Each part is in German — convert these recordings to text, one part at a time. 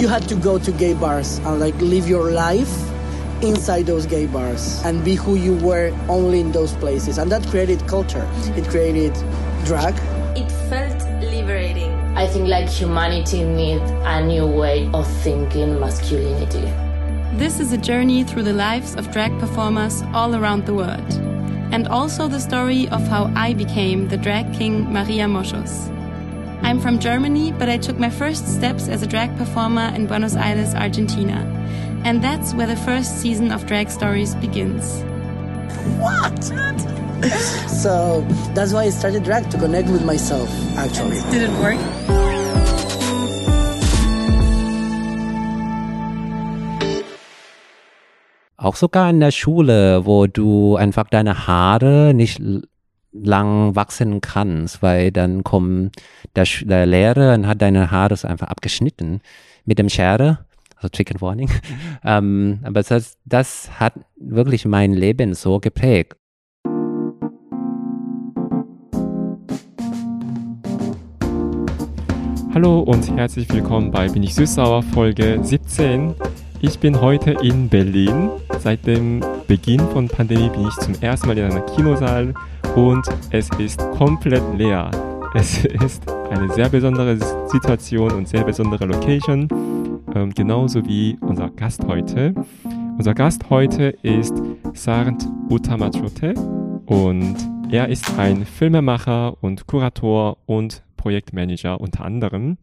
you had to go to gay bars and like live your life inside those gay bars and be who you were only in those places. And that created culture. It created drag. It felt liberating. I think like humanity needs a new way of thinking masculinity. This is a journey through the lives of drag performers all around the world. And also the story of how I became the drag king Maria Moschus. I'm from Germany, but I took my first steps as a drag performer in Buenos Aires, Argentina. And that's where the first season of Drag Stories begins. What? so that's why I started drag to connect with myself, actually. Did it work? Auch sogar in der Schule, wo du einfach deine Haare nicht lang wachsen kannst, weil dann kommt der, der Lehrer und hat deine Haare einfach abgeschnitten mit dem Schere, also Chicken Warning. ähm, aber das, das hat wirklich mein Leben so geprägt. Hallo und herzlich willkommen bei Bin ich Süßsauer Folge 17. Ich bin heute in Berlin. Seit dem Beginn von Pandemie bin ich zum ersten Mal in einem Kinosaal und es ist komplett leer. Es ist eine sehr besondere Situation und sehr besondere Location, ähm, genauso wie unser Gast heute. Unser Gast heute ist Sarnt Utamachote und er ist ein Filmemacher und Kurator und Projektmanager unter anderem.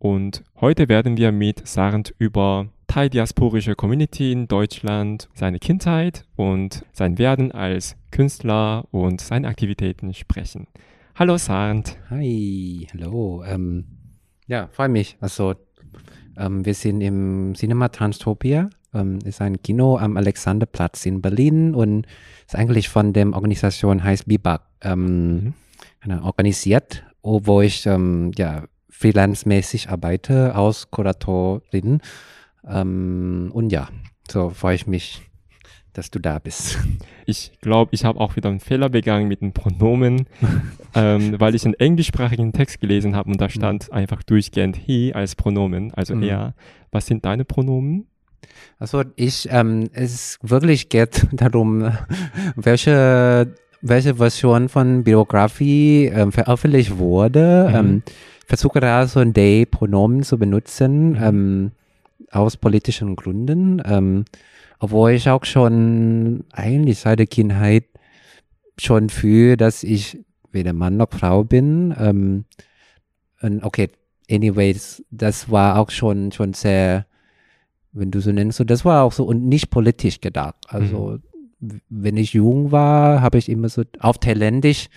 Und heute werden wir mit Sarnt über thai-diasporische Community in Deutschland, seine Kindheit und sein Werden als Künstler und seine Aktivitäten sprechen. Hallo Sarnt. Hi, hallo. Ähm, ja, freue mich. Also ähm, wir sind im Cinema Transtopia. Ähm, ist ein Kino am Alexanderplatz in Berlin und ist eigentlich von der Organisation heißt Bibak ähm, mhm. organisiert, wo ich ähm, ja freelance-mäßig arbeite als Kuratorin ähm, und ja, so freue ich mich, dass du da bist. Ich glaube, ich habe auch wieder einen Fehler begangen mit den Pronomen, ähm, weil ich einen englischsprachigen Text gelesen habe und da stand mhm. einfach durchgehend he als Pronomen, also mhm. er. Was sind deine Pronomen? Also ich, ähm, es wirklich geht darum, welche welche Version von Biografie ähm, veröffentlicht wurde. Mhm. Ähm, versuche da so ein Day-Pronomen zu benutzen. Aus politischen Gründen, ähm, obwohl ich auch schon eigentlich seit der Kindheit schon fühle, dass ich weder Mann noch Frau bin. Ähm, und okay, anyways, das war auch schon, schon sehr, wenn du so nennst, so, das war auch so und nicht politisch gedacht. Also, mhm. wenn ich jung war, habe ich immer so auf Thailändisch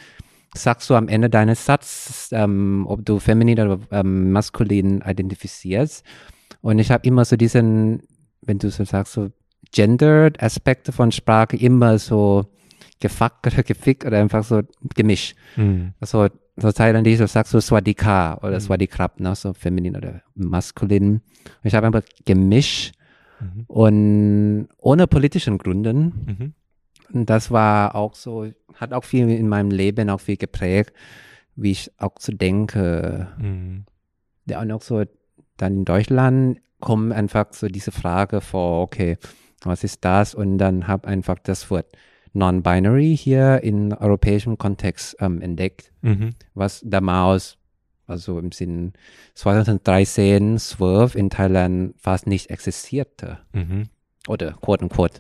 sagst du am Ende deines Satzes, ähm, ob du feminin oder ähm, maskulin identifizierst. Und ich habe immer so diesen, wenn du so sagst, so gendered Aspekte von Sprache immer so gefuckt oder gefickt oder einfach so gemischt. Mhm. Also so Thailändisch, so sagst du Swadika oder mhm. Swadikrab, ne, so feminin oder maskulin. Und ich habe einfach gemischt mhm. und ohne politischen Gründen. Mhm. Und das war auch so, hat auch viel in meinem Leben auch viel geprägt, wie ich auch zu so denke. Mhm. Ja, und auch so dann in Deutschland kommt einfach so diese Frage vor, okay, was ist das? Und dann habe einfach das Wort Non-Binary hier in europäischem Kontext ähm, entdeckt, mhm. was damals, also im Sinn 2013, 12 in Thailand fast nicht existierte. Mhm. Oder quote unquote.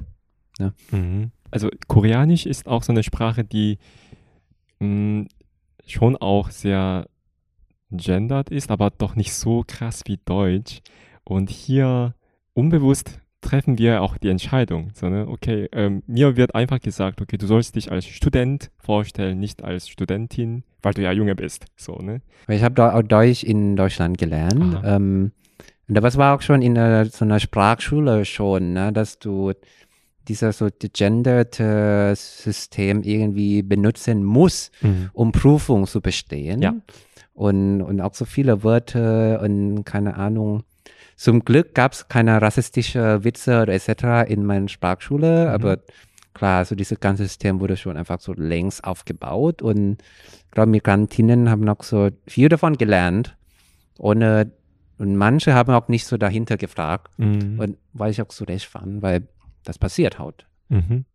Ne? Mhm. Also Koreanisch ist auch so eine Sprache, die mh, mm, schon auch sehr gendered ist, aber doch nicht so krass wie Deutsch. Und hier unbewusst treffen wir auch die Entscheidung. So, ne? Okay, ähm, mir wird einfach gesagt, okay, du sollst dich als Student vorstellen, nicht als Studentin, weil du ja Junge bist. So, ne? Ich habe auch Deutsch in Deutschland gelernt. Ähm, und das war auch schon in einer, so einer Sprachschule schon, ne? dass du dieser so gegenderte System irgendwie benutzen muss, mhm. um Prüfung zu bestehen. Ja und, und auch so viele Wörter und keine Ahnung. Zum Glück gab es keine rassistische Witze oder etc. in meiner Sprachschule, mhm. aber klar, so dieses ganze System wurde schon einfach so längst aufgebaut und ich glaube, Migrantinnen haben noch so viel davon gelernt, ohne und manche haben auch nicht so dahinter gefragt. Mhm. Und weil ich auch so recht fand, weil das passiert halt. Mhm.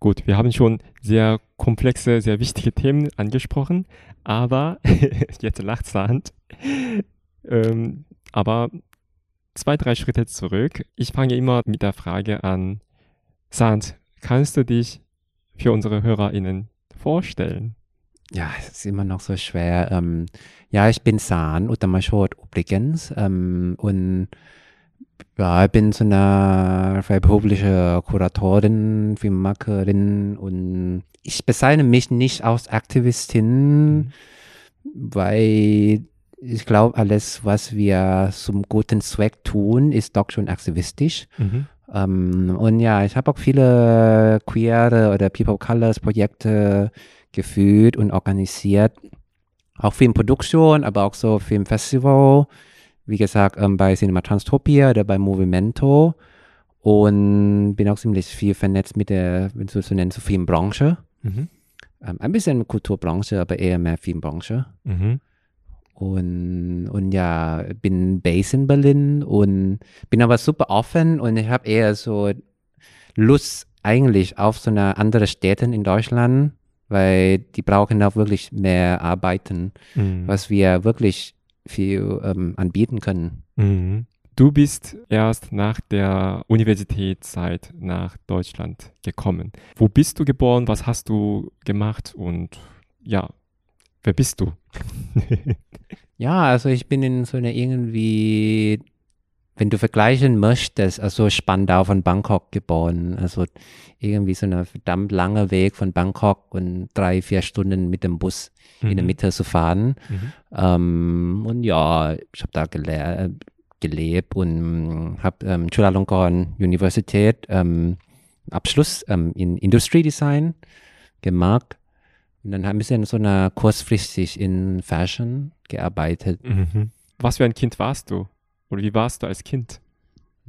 Gut, wir haben schon sehr komplexe, sehr wichtige Themen angesprochen, aber jetzt lacht Sand. Ähm, aber zwei, drei Schritte zurück. Ich fange immer mit der Frage an, Sand, kannst du dich für unsere HörerInnen vorstellen? Ja, es ist immer noch so schwer. Ähm, ja, ich bin San Utamashot übrigens. Ähm, und ja, ich bin so eine freiberufliche Kuratorin, Filmmacherin und ich bezeichne mich nicht als Aktivistin, weil ich glaube, alles, was wir zum guten Zweck tun, ist doch schon aktivistisch. Mhm. Ähm, und ja, ich habe auch viele queere oder People of Colors Projekte geführt und organisiert. Auch Filmproduktion, aber auch so Filmfestival. Wie gesagt, ähm, bei Cinema Transtopia oder bei Movimento. Und bin auch ziemlich viel vernetzt mit der, wenn so nennst, so Filmbranche. Mhm. Ähm, ein bisschen Kulturbranche, aber eher mehr Filmbranche. Mhm. Und, und ja, bin based in Berlin und bin aber super offen und ich habe eher so Lust eigentlich auf so eine andere Städte in Deutschland, weil die brauchen auch wirklich mehr Arbeiten, Mhm. was wir wirklich viel ähm, anbieten können. Mhm. Du bist erst nach der Universitätszeit nach Deutschland gekommen. Wo bist du geboren? Was hast du gemacht? Und ja, wer bist du? Ja, also ich bin in so einer irgendwie, wenn du vergleichen möchtest, also Spandau von Bangkok geboren. Also irgendwie so ein verdammt langer Weg von Bangkok und drei, vier Stunden mit dem Bus in der Mhm. Mitte zu fahren. Mhm. Ähm, und ja, ich habe da gele gelebt und habe ähm, Chulalongkorn Universität ähm, Abschluss ähm, in Industriedesign gemacht. Und dann haben wir so einer kurzfristig in Fashion gearbeitet. Mhm. Was für ein Kind warst du? Oder wie warst du als Kind?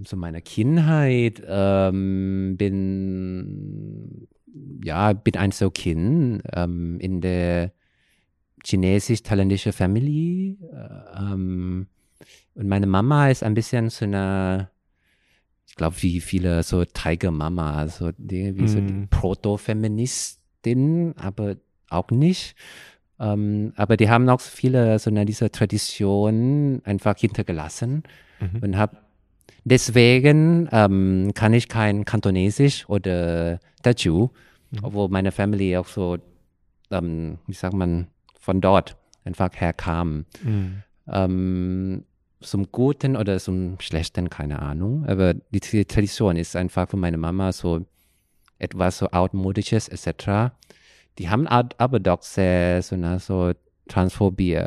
Zu meiner Kindheit ähm, bin ja bin ein so Kind ähm, in der chinesisch-thailändische Family äh, ähm, und meine Mama ist ein bisschen so eine ich glaube wie viele so Tiger Mama so die, wie so die Mm. Proto-Feministin aber auch nicht ähm, aber die haben auch viele so eine diese Tradition einfach hintergelassen Mhm. und habe deswegen ähm, kann ich kein Kantonesisch oder Teochew, obwohl meine Family auch so, ähm, wie sagt man, von dort einfach herkam. Mhm. Ähm, zum Guten oder zum Schlechten, keine Ahnung. Aber die Tradition ist einfach von meiner Mama so etwas so altmodisches etc. Die haben aber doch sehr so Transphobie,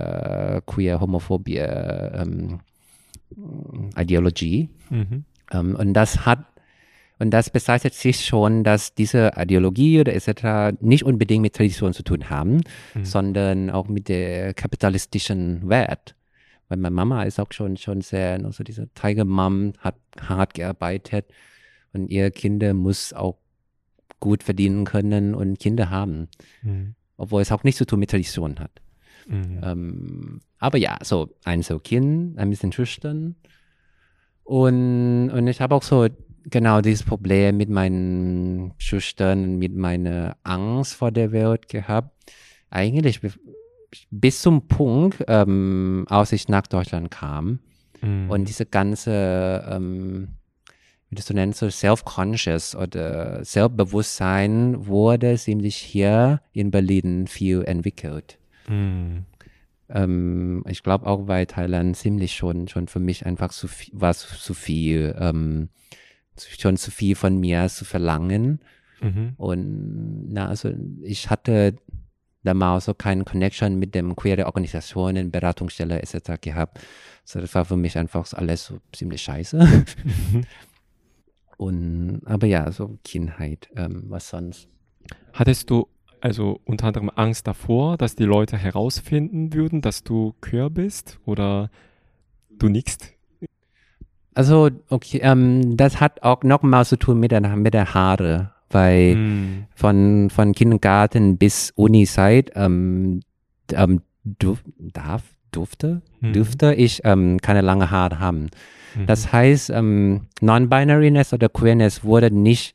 queer, Homophobie, ähm, Ideologie. Mhm. Ähm, und das hat, und das bezeichnet sich schon, dass diese Ideologie oder etc. nicht unbedingt mit Tradition zu tun haben, sondern auch mit der kapitalistischen Wert. Weil meine Mama ist auch schon, schon sehr, also diese Tiger Mom hat hart gearbeitet und ihr Kinder muss auch gut verdienen können und Kinder haben. Mhm. Obwohl es auch nichts zu tun mit Tradition hat. Mhm. Ähm, aber ja, so ein so Kind, ein bisschen schüchtern. Und, und ich habe auch so genau dieses Problem mit meinen Schüchtern, mit meiner Angst vor der Welt gehabt. Eigentlich bi- bis zum Punkt, ähm, als ich nach Deutschland kam. Mhm. Und diese ganze, ähm, wie du so nennst, so self-conscious oder Selbstbewusstsein wurde ziemlich hier in Berlin viel entwickelt. Mhm. Ähm, ich glaube auch, weil Thailand ziemlich schon, schon für mich einfach zu viel, war zu, viel, ähm, schon zu viel von mir zu verlangen. Mhm. Und na, also ich hatte damals so keine Connection mit dem queere Organisationen, Beratungsstelle etc. gehabt. So, das war für mich einfach alles so ziemlich scheiße. Und, aber ja, so Kindheit, ähm, was sonst. Hattest du also unter anderem Angst davor, dass die Leute herausfinden würden, dass du queer bist oder du nickst? Also, okay, ähm, das hat auch nochmal zu tun mit der, mit der Haare, weil Mhm. von, von Kindergarten bis Uni-Zeit, ähm, ähm, du, darf, durfte, Mhm. dürfte ich ähm, keine lange Haare haben. Mhm. Das heißt, ähm, Non-Binariness oder Queerness wurde nicht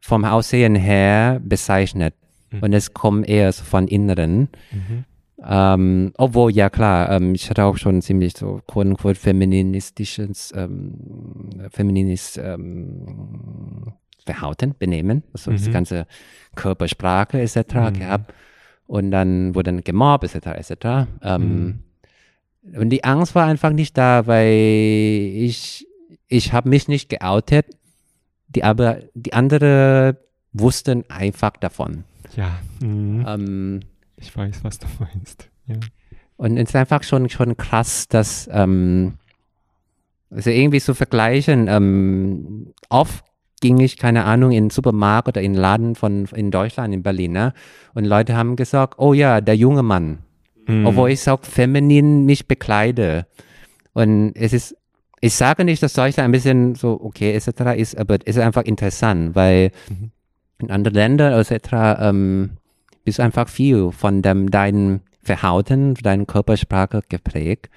vom Aussehen her bezeichnet. Mhm. Und es kommt eher so von Inneren. Mhm. Ähm, obwohl, ja klar, ähm, ich hatte auch schon ziemlich so quote-unquote feministisches, ähm, feministisches ähm, Verhalten, Benehmen, also das Mhm. ganze Körpersprache etc. Mhm. gehabt. Und dann wurde dann gemobbt etc. etc. Ähm, Und die Angst war einfach nicht da, weil ich, ich habe mich nicht geoutet, die aber die anderen wussten einfach davon. Ja, mhm. Ähm, ich weiß, was du meinst. Ja. Und es ist einfach schon, schon krass, dass, ähm, also irgendwie zu vergleichen, ähm, oft ging ich, keine Ahnung, in den Supermarkt oder in den Laden von, in Deutschland, in Berlin, ne? Und Leute haben gesagt, oh ja, der junge Mann. Mhm. Obwohl ich auch feminin mich bekleide. Und es ist, ich sage nicht, dass Deutschland ein bisschen so okay etc. ist, aber es ist einfach interessant, weil Mhm. in anderen Ländern etc. Ähm, bist du einfach viel von dem, deinem Verhalten, deiner Körpersprache geprägt.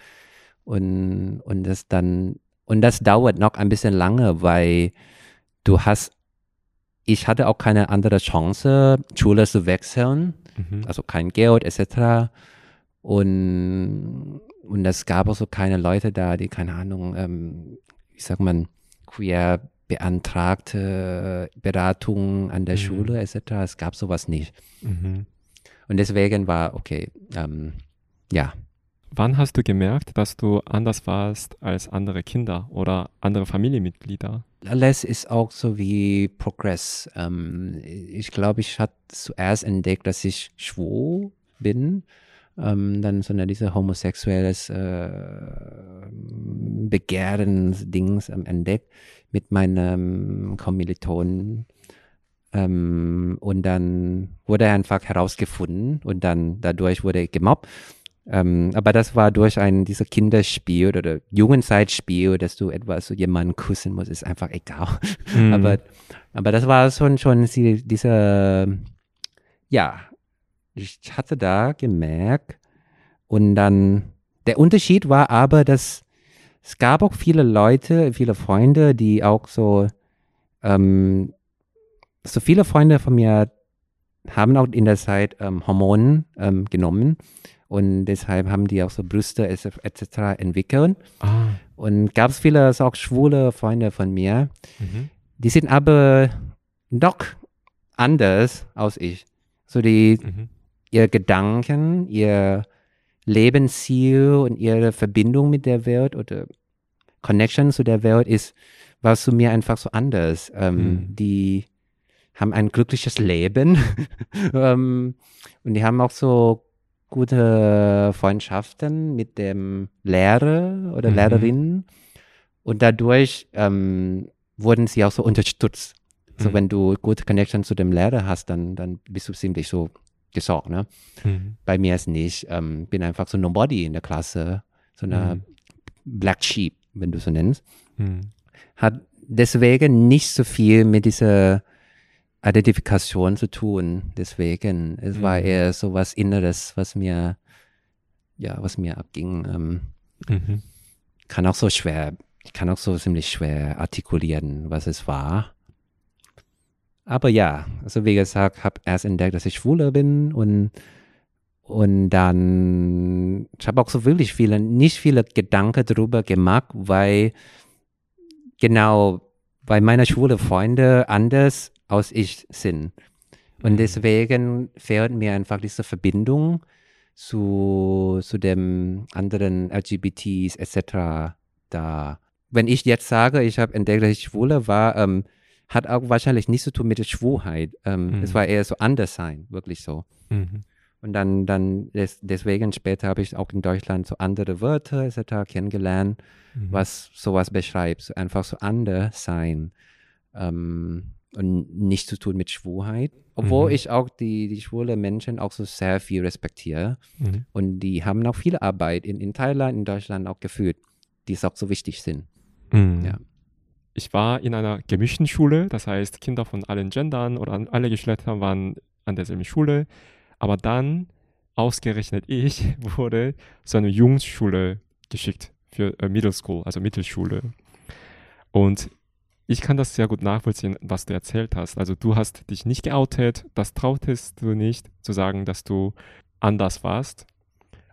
Und, und das dann, und das dauert noch ein bisschen lange, weil du hast, ich hatte auch keine andere Chance, Schule zu wechseln Mhm. also kein Geld etc. Und, und es gab auch so keine Leute da, die, keine Ahnung, ähm, wie sagt man, queer beantragte Beratung an der Mhm. Schule etc. Es gab sowas nicht. Mhm. Und deswegen war, okay, ähm, ja, Wann hast du gemerkt, dass du anders warst als andere Kinder oder andere Familienmitglieder? alles ist auch so wie Progress. Ähm, ich glaube, ich hatte zuerst entdeckt, dass ich schwul bin. Ähm, dann so eine diese homosexuelles äh, Begehrens-Dings ähm, entdeckt mit meinem Kommilitonen. Ähm, und dann wurde er einfach herausgefunden und dann dadurch wurde ich gemobbt. Ähm, aber das war durch ein dieser Kinderspiel oder Jugendzeitspiel, dass du etwas so jemanden küssen musst, ist einfach egal. Mhm. Aber, aber das war schon, schon diese, ja, ich hatte da gemerkt und dann, der Unterschied war aber, dass es gab auch viele Leute, viele Freunde, die auch so, ähm, so viele Freunde von mir haben auch in der Zeit ähm, Hormone ähm, genommen und deshalb haben die auch so Brüste etc. entwickelt. ah. Und gab es viele so auch schwule Freunde von mir, Mhm. die sind aber doch anders als ich. So die, Mhm. Ihr Gedanken, ihr Lebensziel und ihre Verbindung mit der Welt oder Connection zu der Welt ist, war zu mir einfach so anders. Ähm, Mhm. Die haben ein glückliches Leben ähm, und die haben auch so gute Freundschaften mit dem Lehrer oder Mhm. Lehrerinnen und dadurch ähm, wurden sie auch so unterstützt. So Mhm. wenn du gute Connection zu dem Lehrer hast, dann, dann bist du ziemlich so gesorgt, ne? Mhm. Bei mir ist nicht. Ähm, bin einfach so nobody in der Klasse, so eine Mhm. Black Sheep, wenn du so nennst. Mhm. Hat deswegen nicht so viel mit dieser Identifikation zu tun. Deswegen, es war Mhm. eher so was Inneres, was mir, ja, was mir abging. Ähm, Mhm. kann auch so schwer, ich kann auch so ziemlich schwer artikulieren, was es war. Aber ja, also wie gesagt, habe erst entdeckt, dass ich schwuler bin und und dann, ich habe auch so wirklich viele, nicht viele Gedanken darüber gemacht, weil genau, weil meine schwule Freunde anders als ich sind. Und Mhm. deswegen fehlt mir einfach diese Verbindung zu, zu dem anderen LGBTs etc. da. Wenn ich jetzt sage, ich habe entdeckt, dass ich schwule war, ähm, hat auch wahrscheinlich nichts zu tun mit der Schwulheit. Ähm, Mhm. Es war eher so anders sein, wirklich so. Mhm. Und dann, dann des, deswegen später habe ich auch in Deutschland so andere Wörter etc. kennengelernt, Mhm. was sowas beschreibt. So einfach so anders sein. Ähm, und nichts zu tun mit Schwulheit. Obwohl Mhm. ich auch die, die schwule Menschen auch so sehr viel respektiere. Mhm. Und die haben auch viel Arbeit in, in Thailand, in Deutschland auch geführt, die es auch so wichtig sind. Mhm. Ja. Ich war in einer gemischten Schule, das heißt, Kinder von allen Gendern oder an- alle Geschlechter waren an derselben Schule. Aber dann ausgerechnet ich wurde zu einer Jungsschule geschickt für äh, Middle School, also Mittelschule. Und ich kann das sehr gut nachvollziehen, was du erzählt hast. Also du hast dich nicht geoutet, das trautest du nicht zu sagen, dass du anders warst.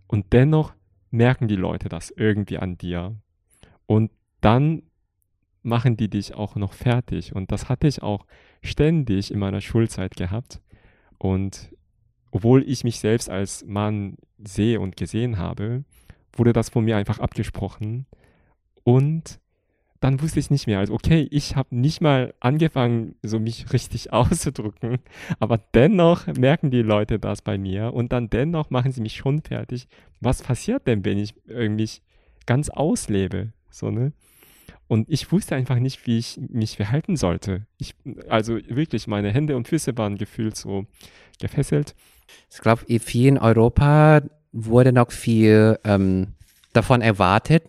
Und dennoch merken die Leute das irgendwie an dir. Und dann machen die dich auch noch fertig. Und das hatte ich auch ständig in meiner Schulzeit gehabt. Und obwohl ich mich selbst als Mann sehe und gesehen habe, wurde das von mir einfach abgesprochen. Und dann wusste ich nicht mehr. Also okay, ich habe nicht mal angefangen, so mich richtig auszudrücken, aber dennoch merken die Leute das bei mir und dann dennoch machen sie mich schon fertig. Was passiert denn, wenn ich irgendwie ganz auslebe, so ne? Und ich wusste einfach nicht, wie ich mich verhalten sollte. Ich, also wirklich, meine Hände und Füße waren gefühlt so gefesselt. Ich glaube, viel in Europa wurde noch viel ähm, davon erwartet,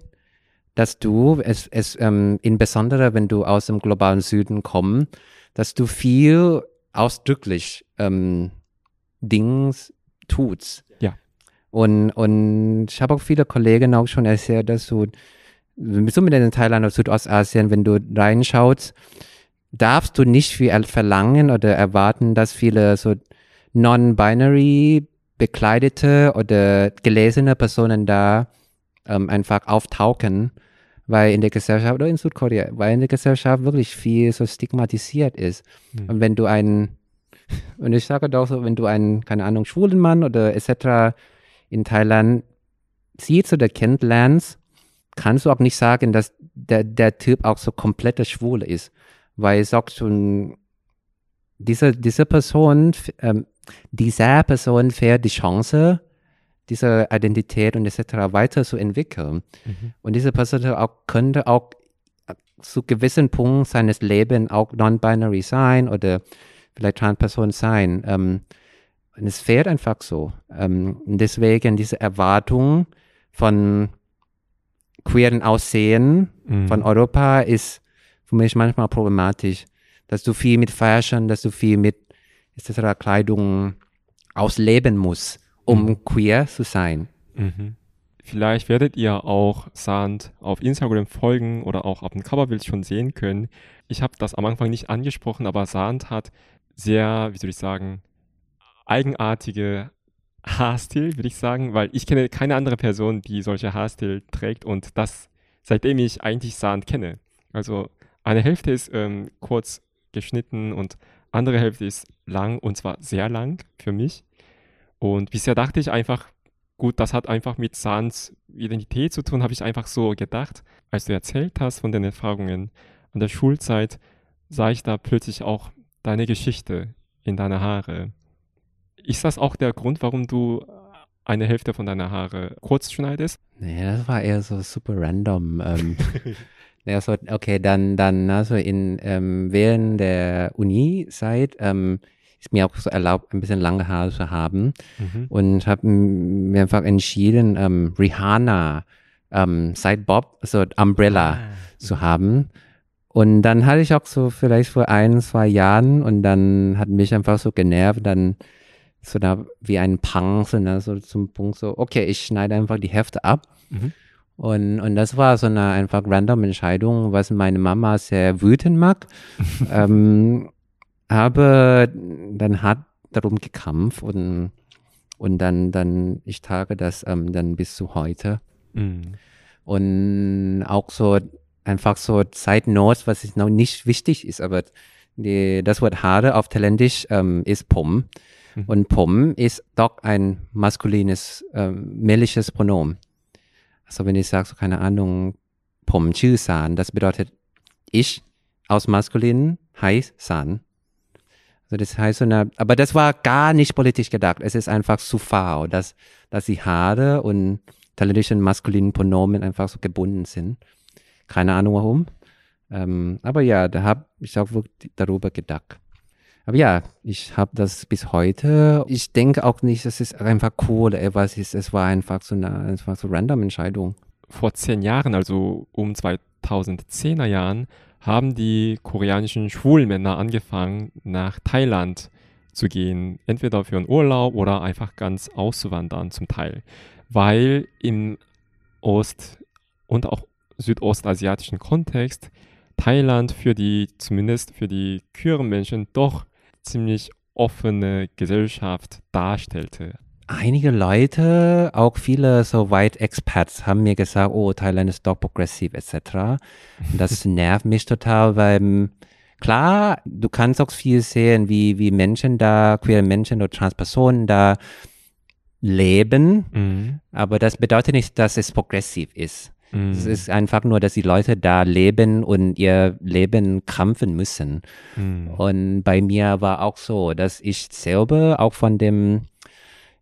dass du, es, es ähm, insbesondere wenn du aus dem globalen Süden kommst, dass du viel ausdrücklich ähm, Dings tust. Ja. Und, und ich habe auch viele Kollegen auch schon erzählt, dass du, besonders in Thailand oder Südostasien, wenn du reinschaust, darfst du nicht viel verlangen oder erwarten, dass viele so non-binary bekleidete oder gelesene Personen da ähm, einfach auftauchen weil in der Gesellschaft oder in Südkorea, weil in der Gesellschaft wirklich viel so stigmatisiert ist. Mhm. Und wenn du einen, und ich sage doch so, wenn du einen, keine Ahnung, schwulen Mann oder etc. in Thailand siehst oder kennenlernst, kannst du auch nicht sagen, dass der, der Typ auch so komplette Schwule ist. Weil sagst du, diese, diese Person, ähm, dieser Person fährt die Chance, diese Identität und etc. weiter zu entwickeln. Mhm. Und diese Person auch, könnte auch zu gewissen Punkten seines Lebens auch non-binary sein oder vielleicht Transperson sein. Ähm, und es fehlt einfach so. Ähm, deswegen diese Erwartung von queeren Aussehen mhm. von Europa ist für mich manchmal problematisch. Dass du viel mit Fashion, dass du viel mit etc. Kleidung ausleben musst um mhm. queer zu sein. Mhm. Vielleicht werdet ihr auch Sand auf Instagram folgen oder auch auf dem Coverbild schon sehen können. Ich habe das am Anfang nicht angesprochen, aber Sand hat sehr, wie soll ich sagen, eigenartige Haarstil, würde ich sagen, weil ich kenne keine andere Person, die solche Haarstil trägt und das seitdem ich eigentlich Sand kenne. Also eine Hälfte ist ähm, kurz geschnitten und andere Hälfte ist lang und zwar sehr lang für mich. Und bisher dachte ich einfach, gut, das hat einfach mit Sans Identität zu tun, habe ich einfach so gedacht. Als du erzählt hast von den Erfahrungen an der Schulzeit, sah ich da plötzlich auch deine Geschichte in deine Haare. Ist das auch der Grund, warum du eine Hälfte von deiner Haare kurz schneidest? Nee, das war eher so super random. Ähm, ja, so, okay, dann, dann, also in, ähm, während der Uni-Zeit, ähm, ist mir auch so erlaubt, ein bisschen lange Haare zu haben. Mhm. Und habe mir einfach entschieden, ähm, Rihanna ähm, Side Bob, so Umbrella ah. zu haben. Und dann hatte ich auch so vielleicht vor ein, zwei Jahren und dann hat mich einfach so genervt, dann so da wie ein so, ne, so zum Punkt so, okay, ich schneide einfach die Hälfte ab. Mhm. Und, und das war so eine einfach random Entscheidung, was meine Mama sehr wütend mag. ähm, aber dann hat darum gekämpft und, und dann, dann, ich trage das ähm, dann bis zu heute. Mhm. Und auch so, einfach so Notes, was ist noch nicht wichtig ist, aber die, das Wort Haare auf Thailändisch ähm, ist Pom. Mhm. Und Pom ist doch ein maskulines, ähm, männliches Pronomen. Also wenn ich sage, so keine Ahnung, Pom Chü San, das bedeutet ich aus maskulin heißt San. Also das heißt, eine, aber das war gar nicht politisch gedacht. Es ist einfach zu faul, dass, dass die Haare und thailändischen maskulinen Pronomen einfach so gebunden sind. Keine Ahnung warum. Ähm, aber ja, da habe ich auch wirklich darüber gedacht. Aber ja, ich habe das bis heute. Ich denke auch nicht, dass es einfach cool etwas ist. Es war einfach so eine, war so random Entscheidung. Vor zehn Jahren, also um 2010er Jahren, haben die koreanischen Schwulmänner angefangen, nach Thailand zu gehen, entweder für einen Urlaub oder einfach ganz auszuwandern zum Teil, weil im Ost- und auch südostasiatischen Kontext Thailand für die, zumindest für die queeren Menschen, doch ziemlich offene Gesellschaft darstellte. Einige Leute, auch viele so White Expats, haben mir gesagt, oh, Thailand ist doch progressiv etc. Und das nervt mich total, weil klar, du kannst auch viel sehen, wie, wie Menschen da, queere Menschen oder Transpersonen da leben, Mhm. aber das bedeutet nicht, dass es progressiv ist. Mhm. Es ist einfach nur, dass die Leute da leben und ihr Leben krampfen müssen. Mhm. Und bei mir war auch so, dass ich selber auch von dem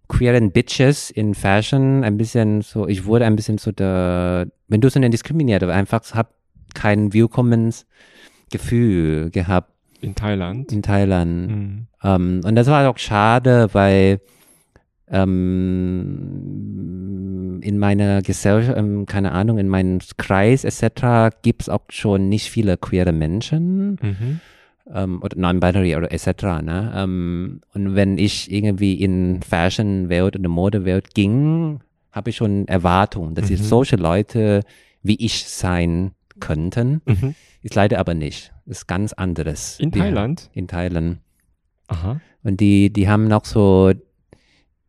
queeren Bitches in Fashion ein bisschen so, ich wurde ein bisschen so der, wenn du so eine diskriminiert, aber einfach hab kein Willkommensgefühl gehabt In Thailand. in Thailand. Mhm. Ähm, und das war auch schade, weil ähm, in meiner Gesellschaft, ähm, keine Ahnung, in meinem Kreis etc. gibt es auch schon nicht viele queere Menschen Mhm. ähm, oder non-binary oder etc. Ne? Ähm, und wenn ich irgendwie in Fashion-Welt oder Modewelt ging, habe ich schon Erwartungen, dass Mhm. solche Leute wie ich sein könnten. Mhm. Ist leider aber nicht. Ist ganz anderes. In Die- Thailand? In Thailand. Aha. Und die, die haben noch so,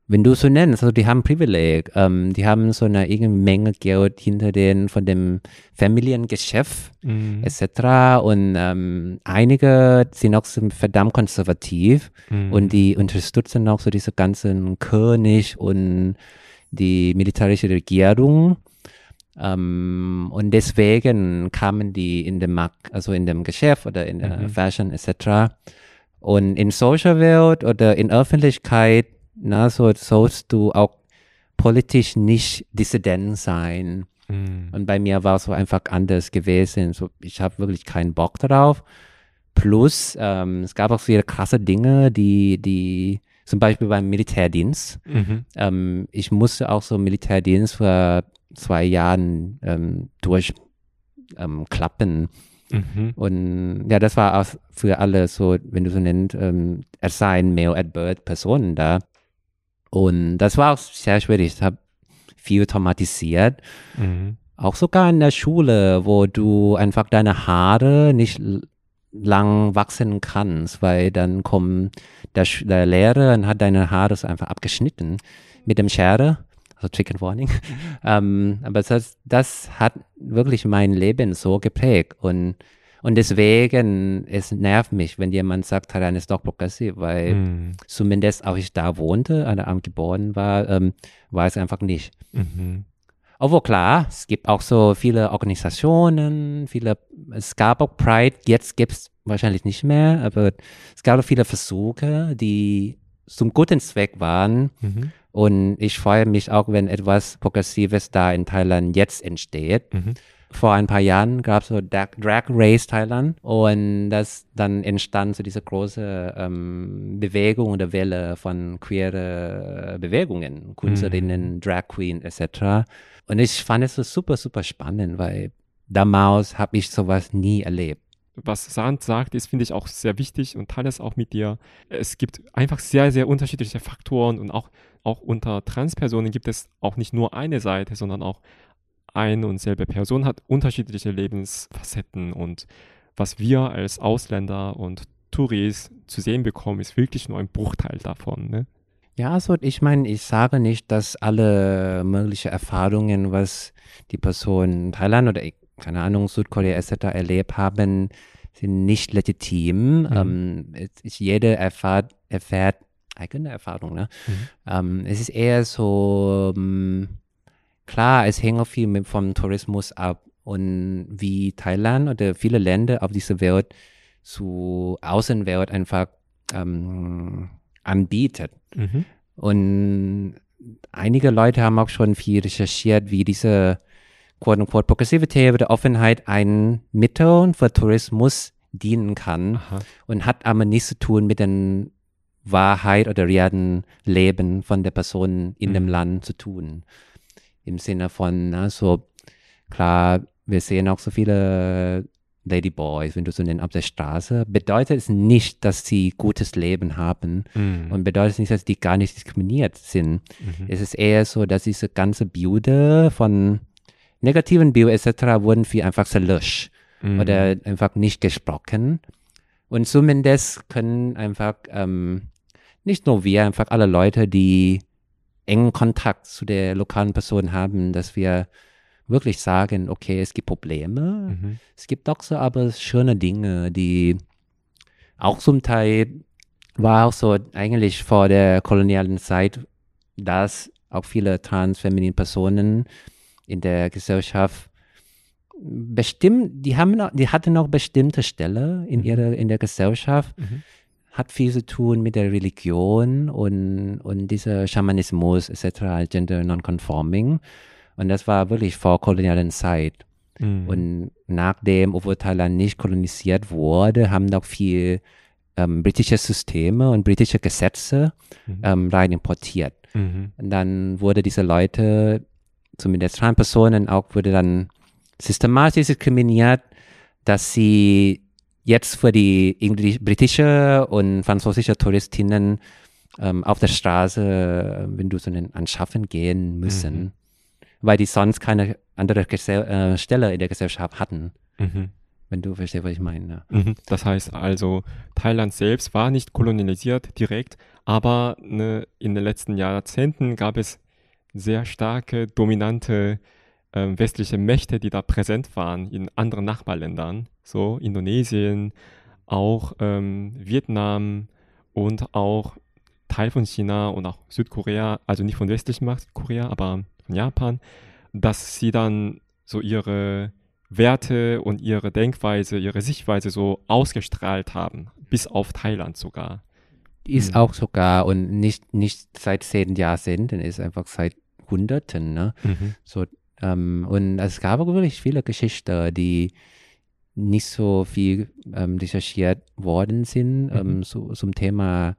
wenn du so nennst, also die haben Privileg, ähm, die haben so eine irgendeine Menge Geld hinter den von dem Familiengeschäft Mhm. etc. Und ähm, einige sind auch so verdammt konservativ Mhm. und die unterstützen auch so diese ganzen König und die militärische Regierung. Ähm, und deswegen kamen die in dem Markt, also in dem Geschäft oder in der Mhm. Fashion etc. Und in Social Welt oder in Öffentlichkeit, na, so sollst du auch politisch nicht dissident sein. Mhm. Und bei mir war es so einfach anders gewesen. So, ich habe wirklich keinen Bock darauf. Plus, ähm, es gab auch viele krasse Dinge, die, die, zum Beispiel beim Militärdienst. Mhm. Ähm, ich musste auch so Militärdienst vor zwei Jahren ähm, durchklappen. Ähm. Mhm. Und ja, das war auch für alle so, wenn du so nennst, ähm, assigned male at birth Personen da. Und das war auch sehr schwierig. Ich habe viel traumatisiert. Mhm. Auch sogar in der Schule, wo du einfach deine Haare nicht lang wachsen kannst, weil dann kommt der, der Lehrer und hat deine Haare so einfach abgeschnitten mit dem Schere. Also Chicken Warning. ähm, aber das, das hat wirklich mein Leben so geprägt und und deswegen, es nervt mich, wenn jemand sagt, Thailand ist doch progressiv, weil Mhm. zumindest auch ich da wohnte, an der Amt geboren war, ähm, war es einfach nicht. Mhm. Obwohl klar, es gibt auch so viele Organisationen, viele, es gab auch Pride, jetzt gibt es wahrscheinlich nicht mehr, aber es gab auch viele Versuche, die zum guten Zweck waren. Mhm. Und ich freue mich auch, wenn etwas Progressives da in Thailand jetzt entsteht. Mhm. Vor ein paar Jahren gab es so Drag, Drag Race Thailand und das dann entstand so diese große ähm, Bewegung oder Welle von queere Bewegungen, Künstlerinnen, Drag Queen etc. Und ich fand es so super, super spannend, weil damals habe ich sowas nie erlebt. was Sand sagt, ist, finde ich, auch sehr wichtig und teile es auch mit dir. Es gibt einfach sehr, sehr unterschiedliche Faktoren und auch, auch unter Transpersonen gibt es auch nicht nur eine Seite, sondern auch eine und selbe Person hat unterschiedliche Lebensfacetten und was wir als Ausländer und Touris zu sehen bekommen, ist wirklich nur ein Bruchteil davon. Ne? Ja, also ich meine, ich sage nicht, dass alle mögliche Erfahrungen, was die Person in Thailand oder keine Ahnung, Südkorea etc. erlebt haben, sind nicht legitim. Mhm. Ähm, es ist, jeder erfahrt, erfährt eigene Erfahrung. Ne? Mhm. Ähm, es ist eher so, ähm, klar, es hängt auch viel vom Tourismus ab und wie Thailand oder viele Länder auf dieser Welt zu Außenwelt einfach ähm, anbietet. Mhm. Und einige Leute haben auch schon viel recherchiert, wie diese quote-unquote Progressivität oder Offenheit ein Mittel für Tourismus dienen kann Aha. und hat aber nichts zu tun mit der Wahrheit oder realen Leben von der Person in dem Mhm. Land zu tun. Im Sinne von, na, so, klar, wir sehen auch so viele Ladyboys, wenn du so nennst, auf der Straße, bedeutet es nicht, dass sie gutes Leben haben Mhm. und bedeutet nicht, dass die gar nicht diskriminiert sind. Es ist eher so, dass diese ganze Bilder von negativen Bilder etc. wurden viel einfach gelöscht Mhm. oder einfach nicht gesprochen. Und zumindest können einfach ähm, nicht nur wir, einfach alle Leute, die engen Kontakt zu der lokalen Person haben, dass wir wirklich sagen, okay, es gibt Probleme, Mhm. es gibt doch so aber schöne Dinge, die auch zum Teil war auch so eigentlich vor der kolonialen Zeit, dass auch viele transfeminine Personen in der Gesellschaft bestimmt, die haben die hatten noch bestimmte Stelle in ihrer, in der Gesellschaft, Mhm. Hat viel zu tun mit der Religion und, und dieser Schamanismus etc., Gender Nonconforming. Und das war wirklich vor kolonialen Zeit. Mhm. Und nachdem, obwohl Thailand nicht kolonisiert wurde, haben noch viel ähm, britische Systeme und britische Gesetze Mhm. ähm, rein importiert. Mhm. Und dann wurde diese Leute, zumindest Transpersonen auch, wurde dann systematisch diskriminiert, dass sie jetzt für die Englisch britische und französische Touristinnen ähm, auf der Straße, äh, wenn du so einen anschaffen gehen müssen, Mhm. weil die sonst keine andere Gesell äh, Stelle in der Gesellschaft hatten, Mhm. wenn du verstehst, was ich meine. Mhm. Das heißt also, Thailand selbst war nicht kolonialisiert direkt, aber ne, in den letzten Jahrzehnten gab es sehr starke, dominante ähm, westliche Mächte, die da präsent waren in anderen Nachbarländern, so Indonesien, auch ähm, Vietnam und auch Teil von China und auch Südkorea, also nicht von westlichem Macht Korea, aber von Japan, dass sie dann so ihre Werte und ihre Denkweise, ihre Sichtweise so ausgestrahlt haben, bis auf Thailand sogar. Ist Mhm. auch sogar und nicht, nicht seit zehn Jahrzehnten, ist einfach seit Hunderten, ne? So, ähm, und es gab wirklich viele Geschichten, die nicht so viel ähm, recherchiert worden sind ähm, so, zum Thema.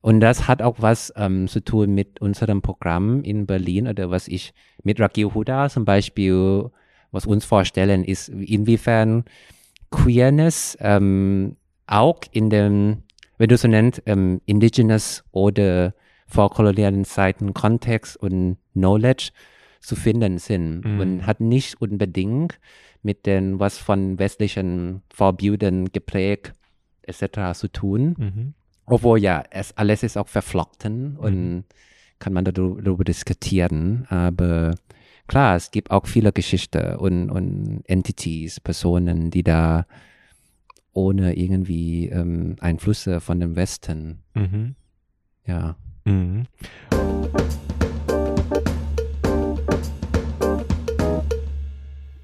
Und das hat auch was ähm, zu tun mit unserem Programm in Berlin oder was ich mit Rakil Huda zum Beispiel, was uns vorstellen, ist, inwiefern Queerness ähm, auch in dem, wenn du so nennst, ähm, indigenous oder vorkolonialen Zeiten Kontext und Knowledge zu finden sind Mhm. und hat nicht unbedingt mit den, was von westlichen Vorbildern geprägt etc. zu tun. Mhm. Obwohl ja, es alles ist auch verflochten und kann man darüber, darüber diskutieren. Aber klar, es gibt auch viele Geschichten und, und Entities, Personen, die da ohne irgendwie ähm, Einflüsse von dem Westen, Mhm. ja. Mhm.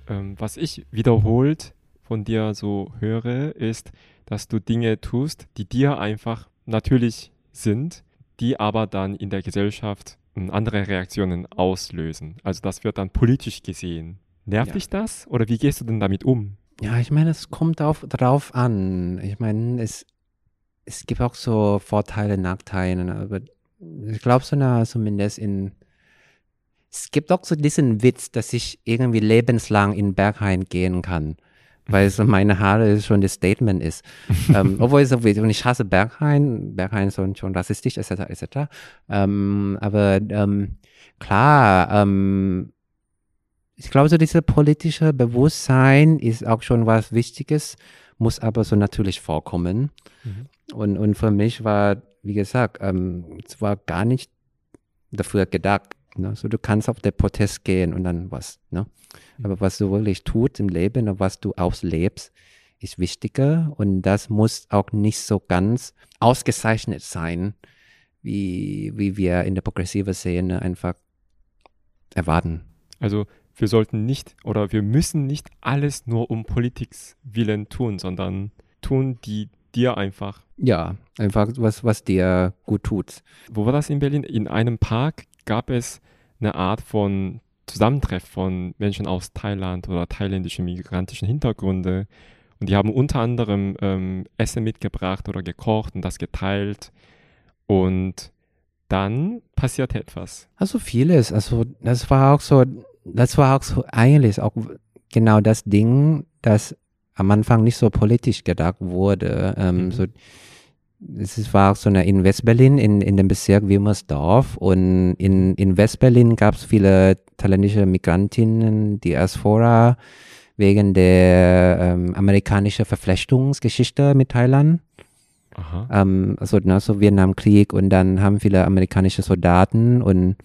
Ähm, was ich wiederholt von dir so höre, ist, dass du Dinge tust, die dir einfach natürlich sind, die aber dann in der Gesellschaft ähm, andere Reaktionen auslösen. Also das wird dann politisch gesehen. Nervt Ja. dich das oder wie gehst du denn damit um? Ja, ich meine, es kommt auf, drauf an. Ich meine, es, es gibt auch so Vorteile, Nachteile, aber ich glaube so na, zumindest in es gibt auch so diesen Witz, dass ich irgendwie lebenslang in Berghain gehen kann, weil so meine Haare schon das Statement ist. ähm, obwohl so und ich hasse Berghain, Berghain ist schon, schon rassistisch etc. etc. Ähm, aber ähm, klar, ähm, ich glaube, so dieses politische Bewusstsein ist auch schon was Wichtiges, muss aber so natürlich vorkommen. Mhm. Und, und für mich war, wie gesagt, ähm, es war gar nicht dafür gedacht. Ne? So, du kannst auf den Protest gehen und dann was. Ne? Aber was du wirklich tust im Leben und was du auslebst, ist wichtiger. Und das muss auch nicht so ganz ausgezeichnet sein, wie, wie wir in der progressiven Szene einfach erwarten. Also wir sollten nicht oder wir müssen nicht alles nur um Politiks willen tun, sondern tun die dir einfach. Ja, einfach was, was dir gut tut. Wo war das in Berlin? In einem Park gab es eine Art von Zusammentreff von Menschen aus Thailand oder thailändischen migrantischen Hintergründe. Und die haben unter anderem ähm, Essen mitgebracht oder gekocht und das geteilt. Und dann passierte etwas. Also vieles. Also das war auch so, das war auch so eigentlich auch genau das Ding, das am Anfang nicht so politisch gedacht wurde. Ähm, Mhm. so, es war so eine in Westberlin, in, in dem Bezirk Wilmersdorf. Und in, in Westberlin gab es viele thailändische Migrantinnen, Diaspora, wegen der ähm, amerikanischen Verflechtungsgeschichte mit Thailand. Aha. Ähm, also ne, so Vietnamkrieg und dann haben viele amerikanische Soldaten und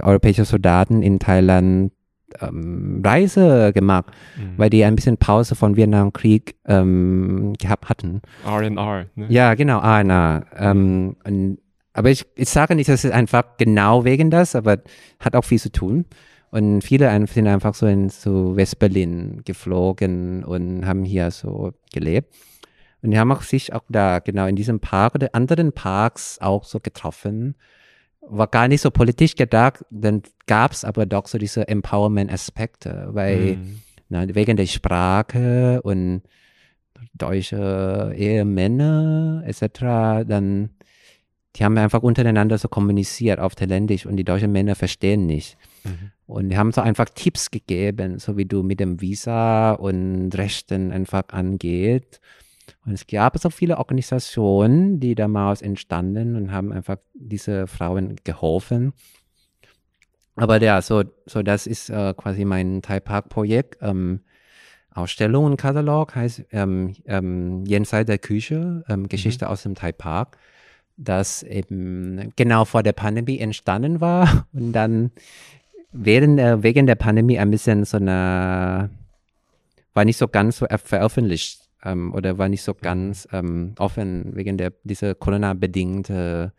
europäische Soldaten in Thailand ähm, Reise gemacht, Mhm. weil die ein bisschen Pause von Vietnamkrieg ähm, gehabt hatten. R&R, ne? Ja, genau, Anna. Ähm, und, aber ich, ich sage nicht, dass es einfach genau wegen das, aber hat auch viel zu tun. Und viele sind einfach so in zu Westberlin geflogen und haben hier so gelebt. Und die haben auch sich auch da, genau in diesem Park oder anderen Parks auch so getroffen. War gar nicht so politisch gedacht, dann gab es aber doch so diese Empowerment-Aspekte, weil Mhm. na, wegen der Sprache und deutsche Ehemänner etc., dann, die haben einfach untereinander so kommuniziert auf Thailändisch und die deutschen Männer verstehen nicht. Mhm. Und die haben so einfach Tipps gegeben, so wie du mit dem Visa und Rechten einfach angeht. Und es gab so viele Organisationen, die damals entstanden und haben einfach diese Frauen geholfen. Aber ja, so, so das ist äh, quasi mein Thai Park Projekt. Ähm, Ausstellung und Katalog heißt ähm, ähm, Jenseits der Küche, ähm, Geschichte aus dem Thai Park, das eben genau vor der Pandemie entstanden war und dann während, äh, wegen der Pandemie ein bisschen so eine, war nicht so ganz so er- veröffentlicht ähm, oder war nicht so ganz ähm, offen wegen der dieser Corona-bedingte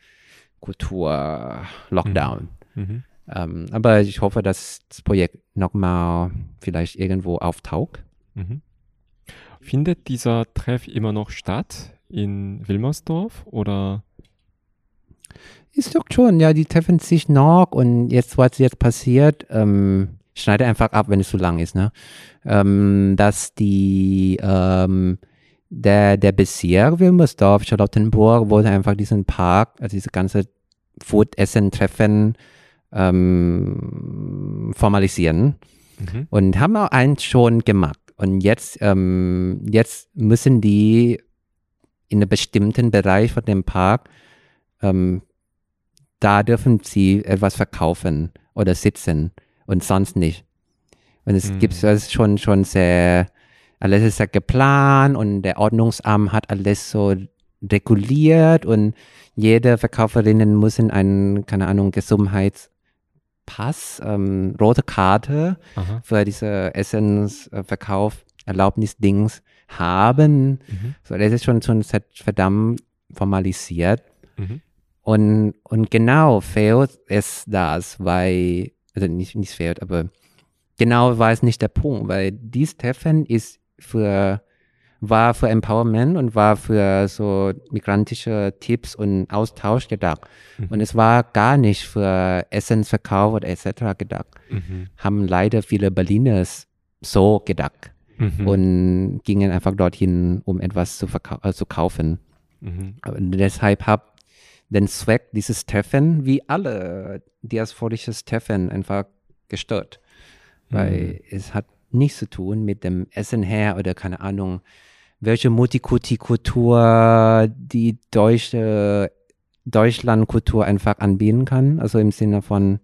Kultur-Lockdown. Mhm. Ähm, aber ich hoffe, dass das Projekt nochmal vielleicht irgendwo auftaucht. Mhm. Findet dieser Treff immer noch statt in Wilmersdorf oder? Ist doch schon, ja, die treffen sich noch und jetzt, was jetzt passiert, ähm, schneide einfach ab, wenn es zu lang ist, ne? Ähm, dass die, ähm, der, der Bezirk Wilmersdorf, Charlottenburg, wollte einfach diesen Park, also diese ganze Food-Essen-Treffen ähm, formalisieren. Mhm. und haben auch eins schon gemacht. Und jetzt, ähm, jetzt müssen die in einem bestimmten Bereich von dem Park, ähm, da dürfen sie etwas verkaufen oder sitzen und sonst nicht. Und es Mhm. gibt das ist schon, schon sehr, alles ist ja geplant und der Ordnungsamt hat alles so reguliert und jede Verkäuferinnen müssen einen, keine Ahnung, Gesundheitspass, ähm, rote Karte Aha. für diese Essensverkauf, Erlaubnisdings haben. Mhm. So, das ist schon, schon sehr verdammt formalisiert. Mhm. Und, und genau fehlt es das, weil, also nicht, nicht fehlt, aber genau war es nicht der Punkt, weil dies Treffen ist für, war für Empowerment und war für so migrantische Tipps und Austausch gedacht. Mhm. Und es war gar nicht für Essensverkauf oder etc. gedacht. Mhm. Haben leider viele Berliners so gedacht Mhm. und gingen einfach dorthin, um etwas zu, verkau äh, zu kaufen. Mhm. Aber deshalb hab den Zweck dieses Treffen, wie alle diasporisches Treffen, einfach gestört. Weil es hat nichts zu tun mit dem Essen her oder keine Ahnung, welche Multikulti-Kultur die deutsche Deutschlandkultur einfach anbieten kann. Also im Sinne von,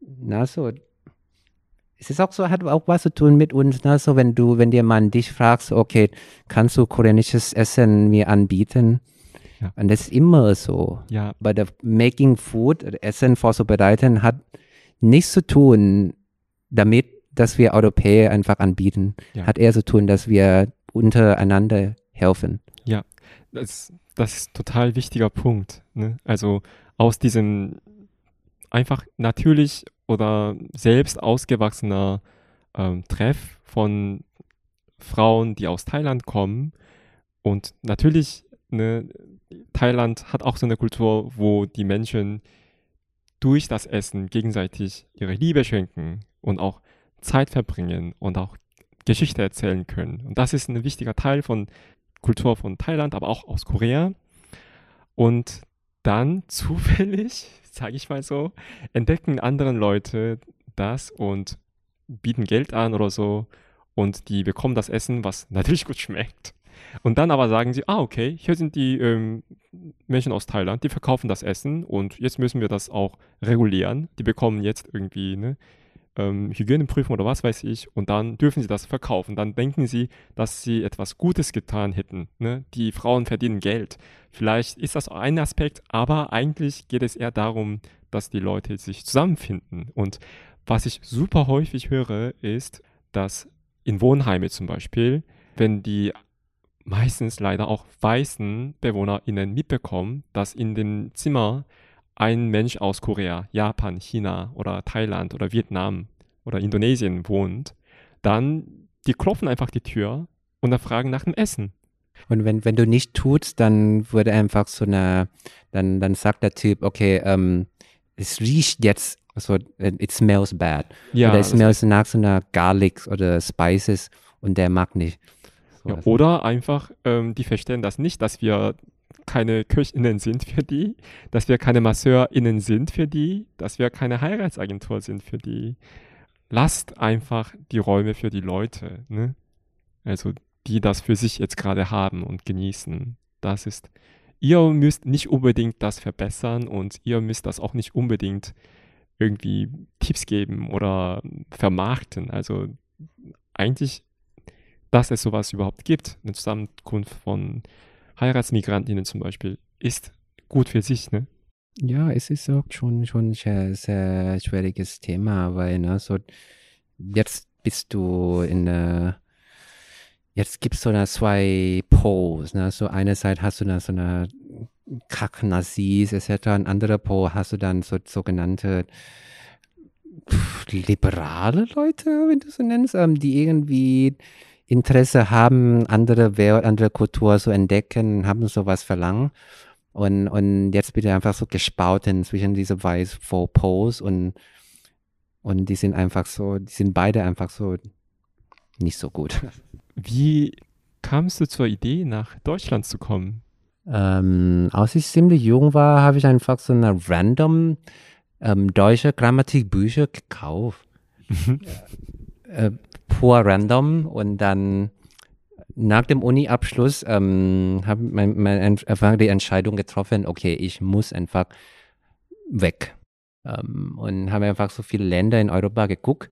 na so, es ist auch so, hat auch was zu tun mit uns, na so, wenn du, wenn dir man dich fragst, okay, kannst du koreanisches Essen mir anbieten? Ja. Und das ist immer so. Ja, Bei der Making Food, oder Essen vorzubereiten, hat nichts zu tun damit, dass wir Europäer einfach anbieten. Ja. Hat eher zu tun, dass wir untereinander helfen. das, das ist ein total wichtiger Punkt. Ne? Also aus diesem einfach natürlich oder selbst ausgewachsener ähm, Treff von Frauen, die aus Thailand kommen. Und natürlich, ne, Thailand hat auch so eine Kultur, wo die Menschen durch das Essen gegenseitig ihre Liebe schenken und auch Zeit verbringen und auch Geschichte erzählen können. Und das ist ein wichtiger Teil von Kultur von Thailand, aber auch aus Korea. Und dann zufällig, sage ich mal so, entdecken andere Leute das und bieten Geld an oder so. und die bekommen das Essen, was natürlich gut schmeckt. Und dann aber sagen sie, ah, okay, hier sind die ähm, Menschen aus Thailand, die verkaufen das Essen und jetzt müssen wir das auch regulieren. Die bekommen jetzt irgendwie ne, ähm, Hygieneprüfung oder was weiß ich und dann dürfen sie das verkaufen. Dann denken sie, dass sie etwas Gutes getan hätten. Ne? Die Frauen verdienen Geld. Vielleicht ist das ein Aspekt, aber eigentlich geht es eher darum, dass die Leute sich zusammenfinden. Und was ich super häufig höre, ist, dass in Wohnheime zum Beispiel, wenn die meistens leider auch weißen BewohnerInnen mitbekommen, dass in dem Zimmer ein Mensch aus Korea, Japan, China oder Thailand oder Vietnam oder Indonesien wohnt, dann die klopfen einfach die Tür und dann fragen nach dem Essen. Und wenn, wenn du nicht tust, dann würde einfach so eine, dann, dann sagt der Typ, okay, ähm, es riecht jetzt, so, it smells bad. Ja, oder es smells nach so einer Garlic oder Spices und der mag nicht. Ja, oder einfach, ähm, die verstehen das nicht, dass wir keine KöchInnen sind für die, dass wir keine MasseurInnen sind für die, dass wir keine Heiratsagentur sind für die. Lasst einfach die Räume für die Leute, ne? Also, die das für sich jetzt gerade haben und genießen. Das ist, ihr müsst nicht unbedingt das verbessern und ihr müsst das auch nicht unbedingt irgendwie Tipps geben oder vermarkten. Also, eigentlich dass es sowas überhaupt gibt, eine Zusammenkunft von Heiratsmigrantinnen zum Beispiel, ist gut für sich, ne? Ja, es ist auch schon, ein sehr, sehr schwieriges Thema, weil, ne, so, jetzt bist du in der, jetzt gibt es so eine zwei Poles, ne, so einerseits hast du da so eine Kack-Nazis etc., ein anderer Pol hast du dann so sogenannte liberale Leute, wenn du so nennst, ähm, die irgendwie Interesse haben, andere Welt, andere Kultur zu entdecken, haben sowas verlangen. Und, und jetzt bin ich einfach so gespalten zwischen diese weiß Four Poles und, und die sind einfach so, die sind beide einfach so nicht so gut. Wie kamst du zur Idee, nach Deutschland zu kommen? Ähm, als ich ziemlich jung war, habe ich einfach so eine random ähm, deutsche Grammatikbücher gekauft. äh, pur random und dann nach dem Uni-Abschluss ähm, habe mein, mein, einfach die Entscheidung getroffen, okay, ich muss einfach weg. Ähm, und habe einfach so viele Länder in Europa geguckt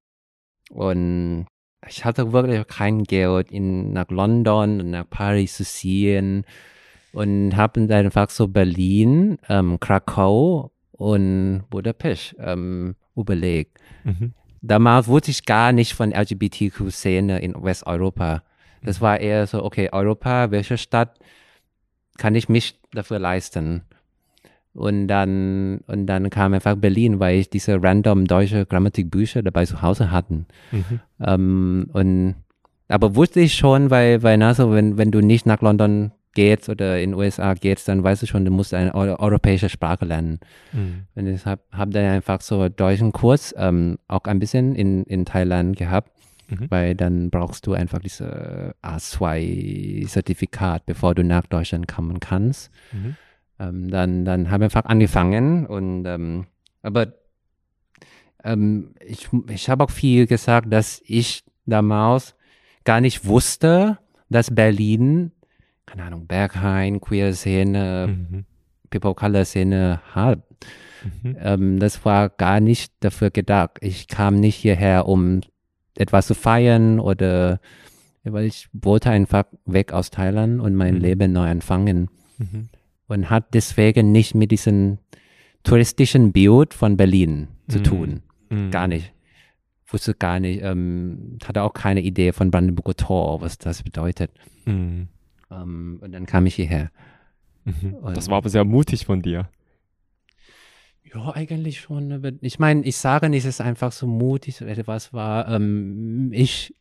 und ich hatte wirklich kein Geld, in, nach London und nach Paris zu ziehen und habe dann einfach so Berlin, ähm, Krakau und Budapest ähm, überlegt. Mhm. Damals wusste ich gar nicht von LGBTQ-Szene in Westeuropa. Das war eher so, okay, Europa, welche Stadt kann ich mich dafür leisten? Und dann, und dann kam einfach Berlin, weil ich diese random deutsche Grammatikbücher dabei zu Hause hatten. Mhm. Ähm, und, aber wusste ich schon, weil, weil na, so, wenn, wenn du nicht nach London gehst oder in den USA gehst, dann weißt du schon, du musst eine eu europäische Sprache lernen. Mhm. Und ich habe hab dann einfach so einen deutschen Kurs ähm, auch ein bisschen in, in Thailand gehabt, Mhm. weil dann brauchst du einfach diese A2-Zertifikat, bevor du nach Deutschland kommen kannst. Mhm. Ähm, dann, dann haben wir einfach angefangen und ähm, aber ähm, ich, ich habe auch viel gesagt, dass ich damals gar nicht wusste, dass Berlin, keine Ahnung, Berghain, Queer-Szene, Mhm. People-Color-Szene hat. Mhm. Ähm, das war gar nicht dafür gedacht. Ich kam nicht hierher, um etwas zu feiern oder weil ich wollte einfach weg aus Thailand und mein Mhm. Leben neu anfangen Mhm. und hat deswegen nicht mit diesem touristischen Bild von Berlin zu Mhm. tun. Mhm. Gar nicht. Wusste gar nicht, ähm, hatte auch keine Idee von Brandenburger Tor, was das bedeutet. Mhm. Ähm, und dann kam ich hierher. Mhm. Das war aber sehr mutig von dir. Ja, eigentlich schon. Aber ich meine, ich sage nicht, es ist einfach so mutig oder etwas war. Ähm, ich,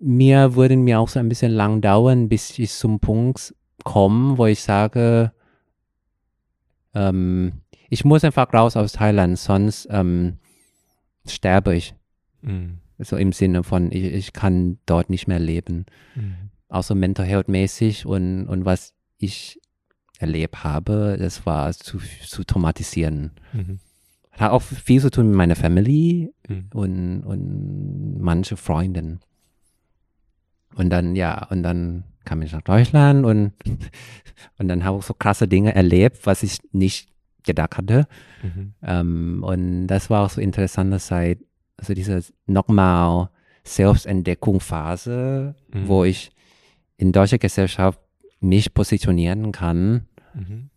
mir würde mir auch so ein bisschen lang dauern, bis ich zum Punkt komme, wo ich sage, ähm, ich muss einfach raus aus Thailand, sonst ähm, sterbe ich. Mhm. So im Sinne von, ich, ich kann dort nicht mehr leben. Mhm. Auch so mental health mäßig und, und was ich erlebt habe, das war zu, zu traumatisieren. Mhm. Hat auch viel zu tun mit meiner Family Mhm. und, und manche Freunden. und dann, ja, und dann kam ich nach Deutschland und, und dann habe ich so krasse Dinge erlebt, was ich nicht gedacht hatte. Mhm. Ähm, und das war auch so interessante Zeit, also diese nochmal Selbstentdeckungsphase, Mhm. wo ich in deutscher Gesellschaft mich positionieren kann. Mhm.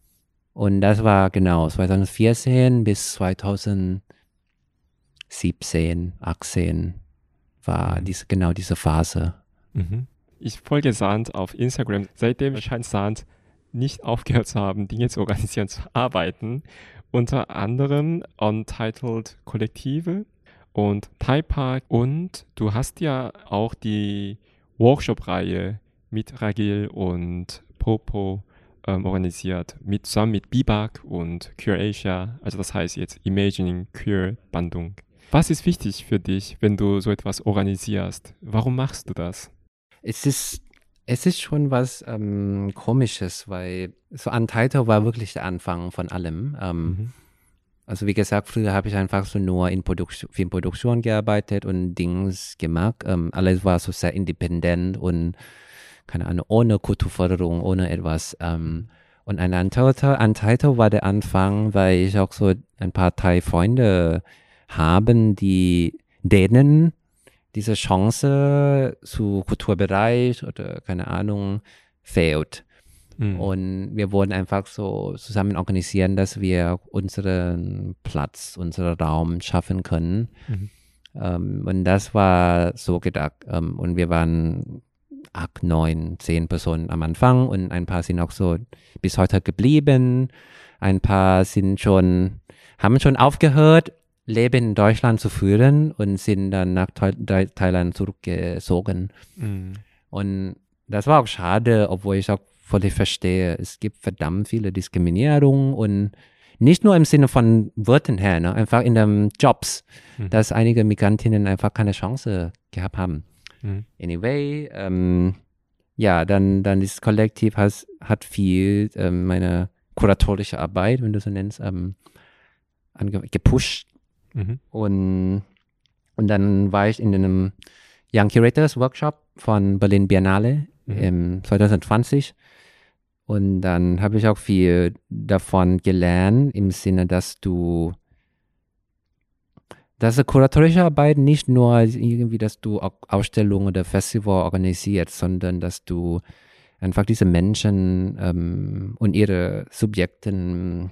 Und das war genau 2014 bis 2017, 18 war diese, genau diese Phase. Mhm. Ich folge Sand auf Instagram. Seitdem scheint Sand nicht aufgehört zu haben, Dinge zu organisieren, zu arbeiten. Unter anderem Untitled Kollektive und Thai Park. Und du hast ja auch die Workshop-Reihe mit Ragil und Popo ähm, organisiert, mit, zusammen mit Bibak und Queer Asia. Also das heißt jetzt Imagining Queer Bandung. Was ist wichtig für dich, wenn du so etwas organisierst? Warum machst du das? Es ist, es ist schon was ähm, Komisches, weil so Untitled war wirklich der Anfang von allem. Ähm, Mhm. Also wie gesagt, früher habe ich einfach so nur in Produktion, Filmproduktion gearbeitet und Dings gemacht. Ähm, alles war so sehr independent und keine Ahnung, ohne Kulturförderung, ohne etwas. Ähm, und ein Untitled, Untitled war der Anfang, weil ich auch so ein paar Thai-Freunde haben, die denen diese Chance zu Kulturbereich oder keine Ahnung fehlt. Mhm. Und wir wollen einfach so zusammen organisieren, dass wir unseren Platz, unseren Raum schaffen können. Mhm. Ähm, und das war so gedacht. Ähm, und wir waren acht, neun, zehn Personen am Anfang und ein paar sind auch so bis heute geblieben. Ein paar sind schon, haben schon aufgehört, Leben in Deutschland zu führen und sind dann nach Thai- Thai- Thailand zurückgezogen. Mhm. Und das war auch schade, obwohl ich auch völlig verstehe, es gibt verdammt viele Diskriminierung und nicht nur im Sinne von Wörtern her, ne? einfach in den Jobs, Mhm. dass einige Migrantinnen einfach keine Chance gehabt haben. Mhm. Anyway, ähm, ja, dann, dann das Kollektiv has, hat viel ähm, meine kuratorische Arbeit, wenn du so nennst, ähm, gepusht Mhm. und, und dann war ich in einem Young Curators Workshop von Berlin Biennale Mhm. im 2020. Und dann habe ich auch viel davon gelernt, im Sinne, dass du, dass die kuratorische Arbeit nicht nur irgendwie, dass du Au- Ausstellungen oder Festival organisierst, sondern dass du einfach diese Menschen ähm, und ihre Subjekten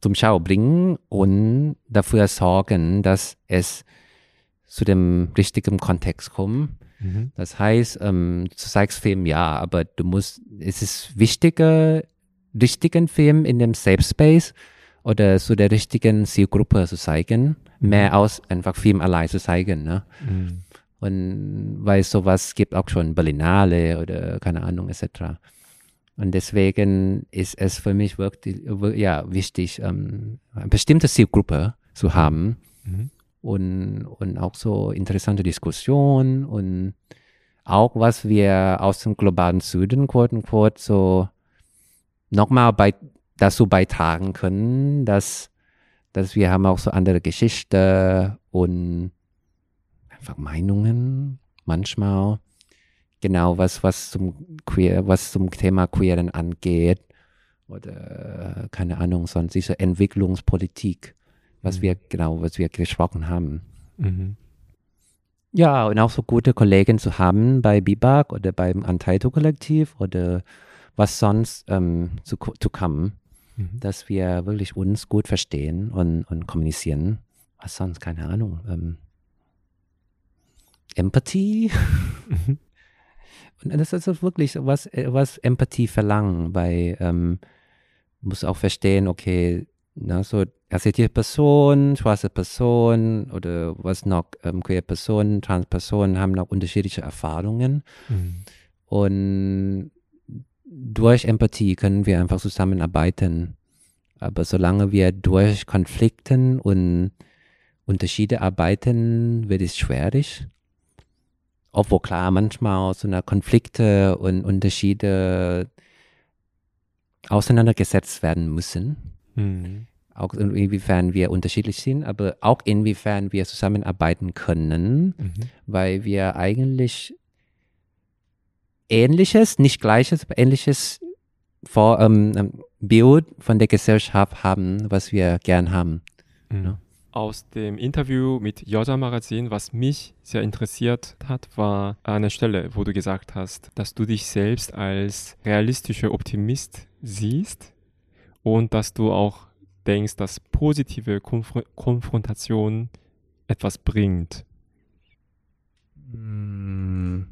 zum Schau bringen und dafür sorgen, dass es zu dem richtigen Kontext kommt. Mhm. Das heißt, ähm, du zeigst Film, ja, aber du musst, es ist wichtiger, richtigen Film in dem Safe Space oder zu der richtigen Zielgruppe zu zeigen, mehr aus einfach Film allein zu zeigen. Ne? Mhm. Und weil sowas gibt auch schon Berlinale oder keine Ahnung etc. Und deswegen ist es für mich wirklich wir- ja, wichtig, ähm, eine bestimmte Zielgruppe zu haben Mhm. und, und auch so interessante Diskussionen und auch was wir aus dem globalen Süden, quote unquote, so nochmal bei, dazu beitragen können, dass, dass wir haben auch so andere Geschichte und einfach Meinungen manchmal genau was was zum queer was zum Thema queeren angeht oder keine Ahnung sonst diese Entwicklungspolitik was Mhm. wir genau was wir gesprochen haben Mhm. ja und auch so gute Kollegen zu haben bei Bibak oder beim Antaito Kollektiv oder was sonst ähm, zu, zu kommen Mhm. dass wir wirklich uns gut verstehen und, und kommunizieren was sonst keine Ahnung ähm, Empathie Mhm. Und das ist wirklich was, äh, was Empathie verlangen, weil ähm, muss auch verstehen, okay, na, so asiatische Person, schwarze Person oder was noch, ähm, queer Personen, trans Personen haben noch unterschiedliche Erfahrungen Mhm. und durch Empathie können wir einfach zusammenarbeiten. Aber solange wir durch Konflikten und Unterschiede arbeiten, wird es schwierig. Obwohl klar, manchmal so eine Konflikte und Unterschiede auseinandergesetzt werden müssen. Mhm. Auch inwiefern wir unterschiedlich sind, aber auch inwiefern wir zusammenarbeiten können Mhm. weil wir eigentlich ähnliches, nicht gleiches, aber ähnliches vor, ähm, ähm, Bild von der Gesellschaft haben, was wir gern haben. Mhm. Aus dem Interview mit Yoda Magazin, was mich sehr interessiert hat, war eine Stelle, wo du gesagt hast, dass du dich selbst als realistischer Optimist siehst und dass du auch denkst, dass positive Konf Konfrontation etwas bringt. Hm,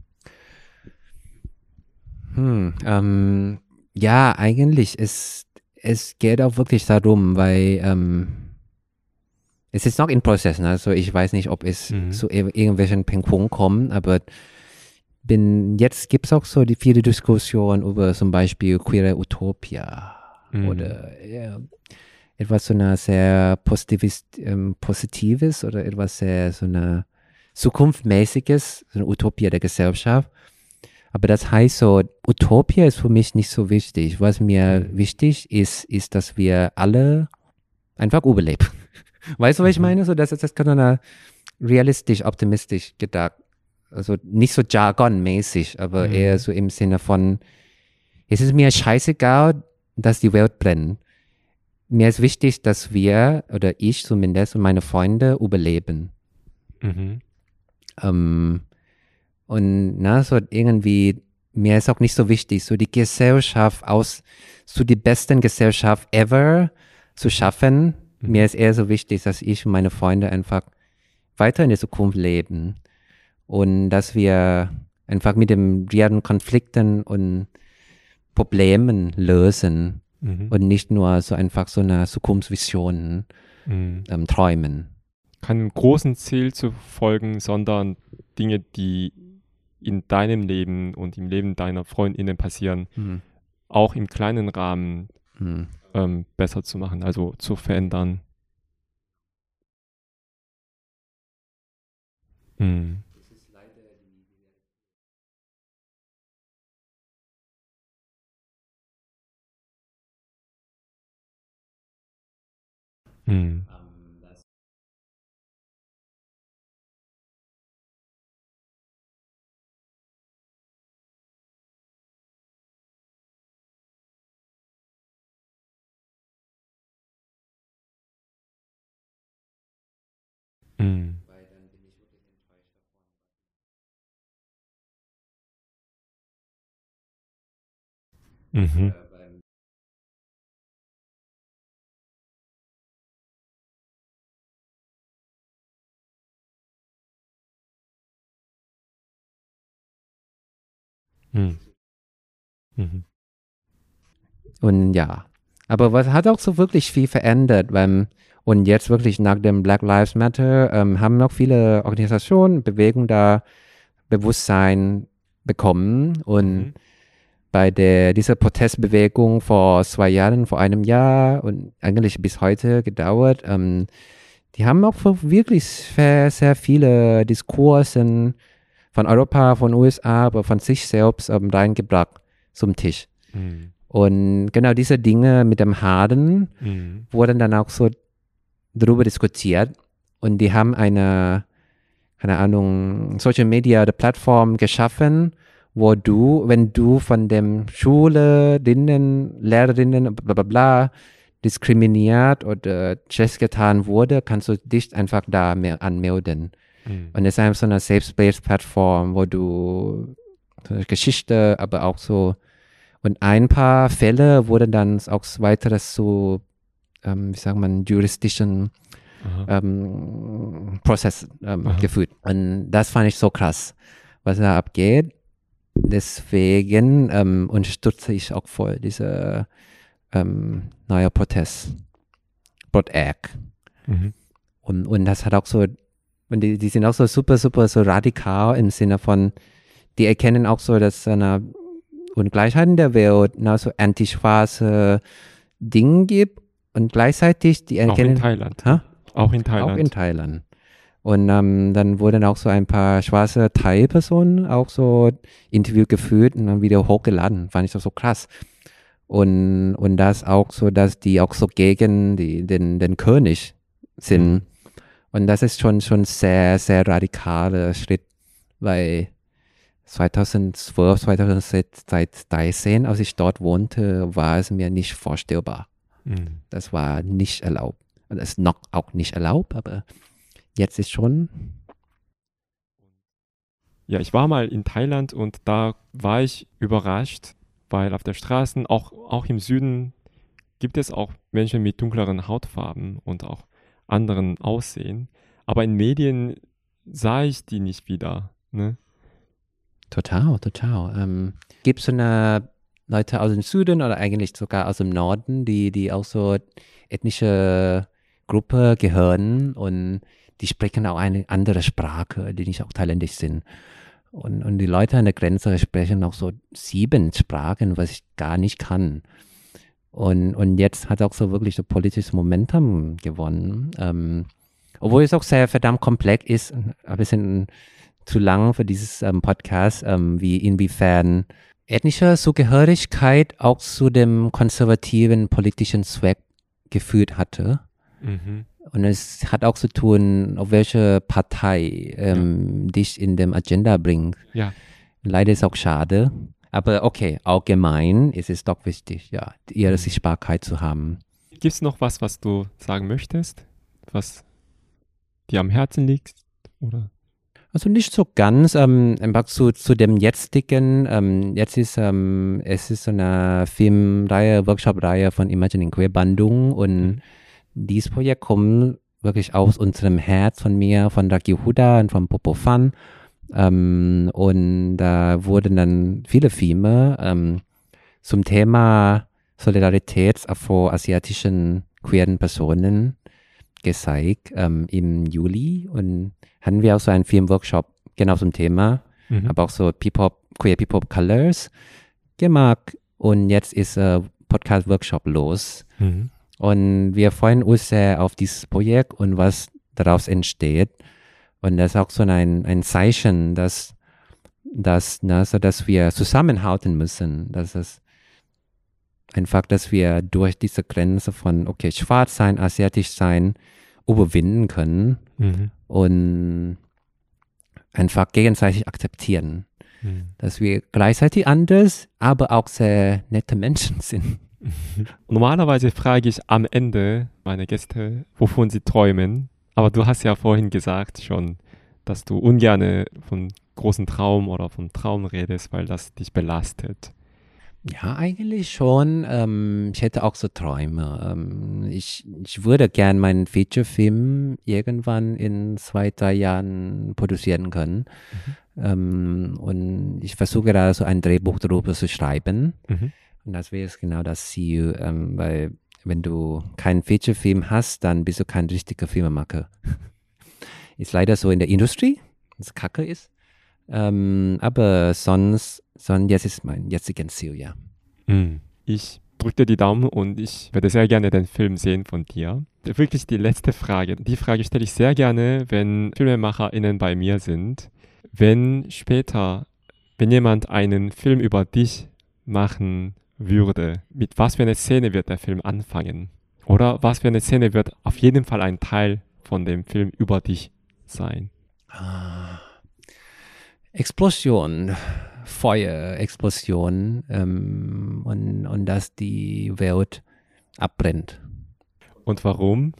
hm ähm, ja, eigentlich, es, es geht auch wirklich darum, weil ähm, es ist noch in Prozess, ne? also ich weiß nicht, ob es mhm. zu irgendwelchen Punkten kommt, aber bin, jetzt gibt es auch so die viele Diskussionen über zum Beispiel queere Utopia mhm. oder ja, etwas so eine sehr positives, ähm, positives oder etwas sehr so eine zukunftsmäßiges, so eine Utopia der Gesellschaft. Aber das heißt so, Utopia ist für mich nicht so wichtig. Was mir mhm. wichtig ist, ist, dass wir alle einfach überleben. Weißt du, was ich mhm. meine? So, das ist das kann man realistisch, optimistisch gedacht. Also nicht so jargonmäßig, aber mhm. eher so im Sinne von, es ist mir scheißegal, dass die Welt brennt. Mir ist wichtig, dass wir, oder ich zumindest und meine Freunde überleben. Mhm. Ähm, und na, so irgendwie, mir ist auch nicht so wichtig, so die Gesellschaft aus, so die besten Gesellschaft ever zu schaffen. Mhm. Mir ist eher so wichtig, dass ich und meine Freunde einfach weiter in der Zukunft leben. Und dass wir einfach mit den realen Konflikten und Problemen lösen mhm. und nicht nur so einfach so eine Zukunftsvision mhm. ähm, träumen. Keinem großen Ziel zu folgen, sondern Dinge, die in deinem Leben und im Leben deiner Freundinnen passieren, mhm. auch im kleinen Rahmen mhm. ähm, besser zu machen, also zu verändern. Mhm. Mhm. Mhm. Mhm. Mhm. Mhm. Und ja, aber was hat auch so wirklich viel verändert, weil und jetzt wirklich nach dem Black Lives Matter ähm, haben noch viele Organisationen, Bewegungen da Bewusstsein bekommen. Und mhm. bei der, dieser Protestbewegung vor zwei Jahren, vor einem Jahr und eigentlich bis heute gedauert, ähm, die haben auch wirklich sehr, sehr viele Diskursen von Europa, von USA, aber von sich selbst ähm, reingebracht zum Tisch. Mhm. Und genau diese Dinge mit dem Harden mhm. wurden dann auch so darüber diskutiert und die haben eine, keine Ahnung, Social Media oder Plattform geschaffen, wo du, wenn du von dem Schülerinnen, Lehrerinnen, bla bla bla, diskriminiert oder schlecht getan wurde, kannst du dich einfach da anmelden. Mhm. Und es ist einfach so eine Safe Space Plattform, wo du so Geschichte, aber auch so und ein paar Fälle wurden dann auch weiteres so ähm, wie sagt man, juristischen ähm, Prozess ähm, geführt. Und das fand ich so krass, was da abgeht. Deswegen ähm, unterstütze ich auch voll diese ähm, neue Protest, Prot Act. Mhm. Und, und das hat auch so, und die, die sind auch so super, super so radikal im Sinne von, die erkennen auch so, dass eine Ungleichheit in der Welt, na, so antischwarze Dinge gibt und gleichzeitig die erkennen. Auch in Thailand. Ha? Auch in Thailand. Auch in Thailand. Und ähm, dann wurden auch so ein paar schwarze Thai-Personen auch so Interview geführt und dann wieder hochgeladen. Fand ich das so krass. Und, und das auch so, dass die auch so gegen die, den, den König sind. Mhm. Und das ist schon, schon sehr, sehr radikaler Schritt, weil 2012, 2013, als ich dort wohnte, war es mir nicht vorstellbar. Mhm. Das war nicht erlaubt. Und das ist noch auch nicht erlaubt, aber jetzt ist schon. Ja, ich war mal in Thailand und da war ich überrascht, weil auf der Straße, auch, auch im Süden, gibt es auch Menschen mit dunkleren Hautfarben und auch anderen Aussehen. Aber in Medien sah ich die nicht wieder. Ne? Total, total. Ähm, Gibt es so eine Leute aus dem Süden oder eigentlich sogar aus dem Norden, die, die auch so ethnische Gruppe gehören und die sprechen auch eine andere Sprache, die nicht auch thailändisch sind. Und, und die Leute an der Grenze sprechen auch so sieben Sprachen, was ich gar nicht kann. Und, und jetzt hat auch so wirklich so politisches Momentum gewonnen. Ähm, obwohl es auch sehr verdammt komplex ist, ein bisschen zu lang für dieses ähm, Podcast, ähm, wie inwiefern ethnische Zugehörigkeit auch zu dem konservativen politischen Zweck geführt hatte. Mhm. Und es hat auch zu tun, auf welche Partei ähm, ja. dich in dem Agenda bringt. Ja. Leider ist auch schade. Aber okay, allgemein ist es doch wichtig, ja, ihre Sichtbarkeit zu haben. Gibt es noch was, was du sagen möchtest, was dir am Herzen liegt? Oder? Also nicht so ganz, ähm, einfach zu, zu dem jetzigen, ähm, jetzt ist, ähm, es ist so eine Filmreihe, Workshop-Reihe von Imagining Queer Bandung und mhm. dieses Projekt kommt wirklich aus unserem Herz von mir, von Raki Huda und von Popo Fan. Ähm, und da wurden dann viele Filme ähm, zum Thema Solidarität afroasiatischen queeren Personen gezeigt ähm, im Juli und hatten wir auch so einen Filmworkshop genau zum Thema, mhm. aber auch so P-Pop, Queer P-Pop Colors gemacht und jetzt ist äh, Podcast-Workshop los. Mhm. Und wir freuen uns sehr auf dieses Projekt und was daraus entsteht. Und das ist auch so ein, ein Zeichen, dass, dass, na, so dass wir zusammenhalten müssen. Dass es einfach, dass wir durch diese Grenze von, okay, schwarz sein, asiatisch sein, überwinden können mhm. und einfach gegenseitig akzeptieren. Mhm. Dass wir gleichzeitig anders, aber auch sehr nette Menschen sind. Normalerweise frage ich am Ende meine Gäste, wovon sie träumen. Aber du hast ja vorhin gesagt schon, dass du ungern von großen Traum oder von Traum redest, weil das dich belastet. Ja, eigentlich schon. Ähm, ich hätte auch so Träume. Ähm, ich, ich würde gern meinen Feature-Film irgendwann in zwei, drei Jahren produzieren können. Mhm. Ähm, und ich versuche gerade so ein Drehbuch darüber zu schreiben. Mhm. Und das wäre genau das Ziel, ähm, weil wenn du keinen Feature-Film hast, dann bist du kein richtiger Filmemacher. ist leider so in der Industrie, das kacke ist. Ähm, aber sonst sondern jetzt ist mein jetziges Ziel, ja. Hm. Ich drücke dir die Daumen und ich würde sehr gerne den Film sehen von dir. Wirklich die letzte Frage. Die Frage stelle ich sehr gerne, wenn FilmemacherInnen bei mir sind. Wenn später, wenn jemand einen Film über dich machen würde, mit was für eine Szene wird der Film anfangen? Oder was für eine Szene wird auf jeden Fall ein Teil von dem Film über dich sein? Ah. Explosion. Feuerexplosion ähm, und, und dass die Welt abbrennt. Und warum?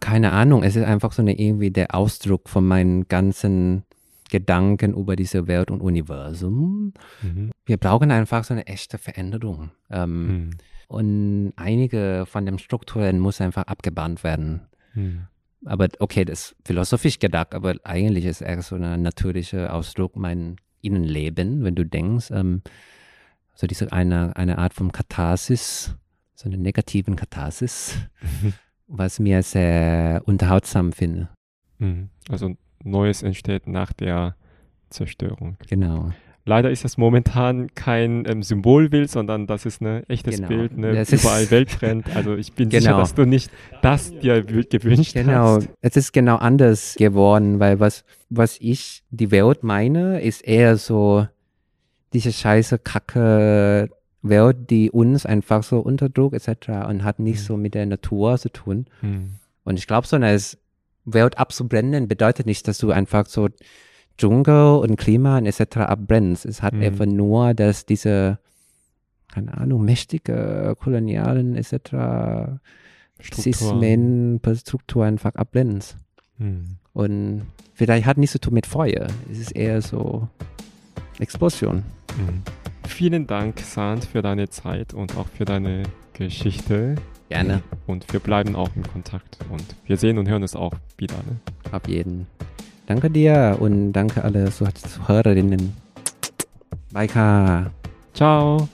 Keine Ahnung, es ist einfach so eine irgendwie der Ausdruck von meinen ganzen Gedanken über diese Welt und Universum. Mhm. Wir brauchen einfach so eine echte Veränderung. Ähm, mhm. Und einige von den Strukturen muss einfach abgebannt werden. Mhm. Aber okay, das ist philosophisch gedacht, aber eigentlich ist es so ein natürlicher Ausdruck mein Innenleben, wenn du denkst, ähm, so diese eine, eine Art von Katharsis, so eine negativen Katharsis, mhm. was mir sehr unterhaltsam finde. Mhm. Also Neues entsteht nach der Zerstörung. Genau. Leider ist das momentan kein ähm, Symbolbild, sondern das ist ein echtes genau. Bild, ne? Das überall Welttrend. Also ich bin genau. sicher, dass du nicht das dir gewünscht genau. hast. Genau, es ist genau anders geworden, weil was, was ich die Welt meine, ist eher so diese scheiße, kacke Welt, die uns einfach so unterdrückt etc. und hat nicht mhm. so mit der Natur zu tun. Mhm. Und ich glaube, so eine Welt abzubrennen bedeutet nicht, dass du einfach so Dschungel und Klima und etc. abbrennt. Es hat Mhm. einfach nur, dass diese, keine Ahnung, mächtige kolonialen etc. Sismen, Strukturen einfach abbrennen. Hm. Und vielleicht hat nichts zu tun mit Feuer. Es ist eher so Explosion. Mhm. Vielen Dank, Sand, für deine Zeit und auch für deine Geschichte. Gerne. Und wir bleiben auch in Kontakt. Und wir sehen und hören uns auch wieder. Ne? Auf jeden. Danke dir und danke alle Zuhörerinnen. Bye, Ka. Ciao.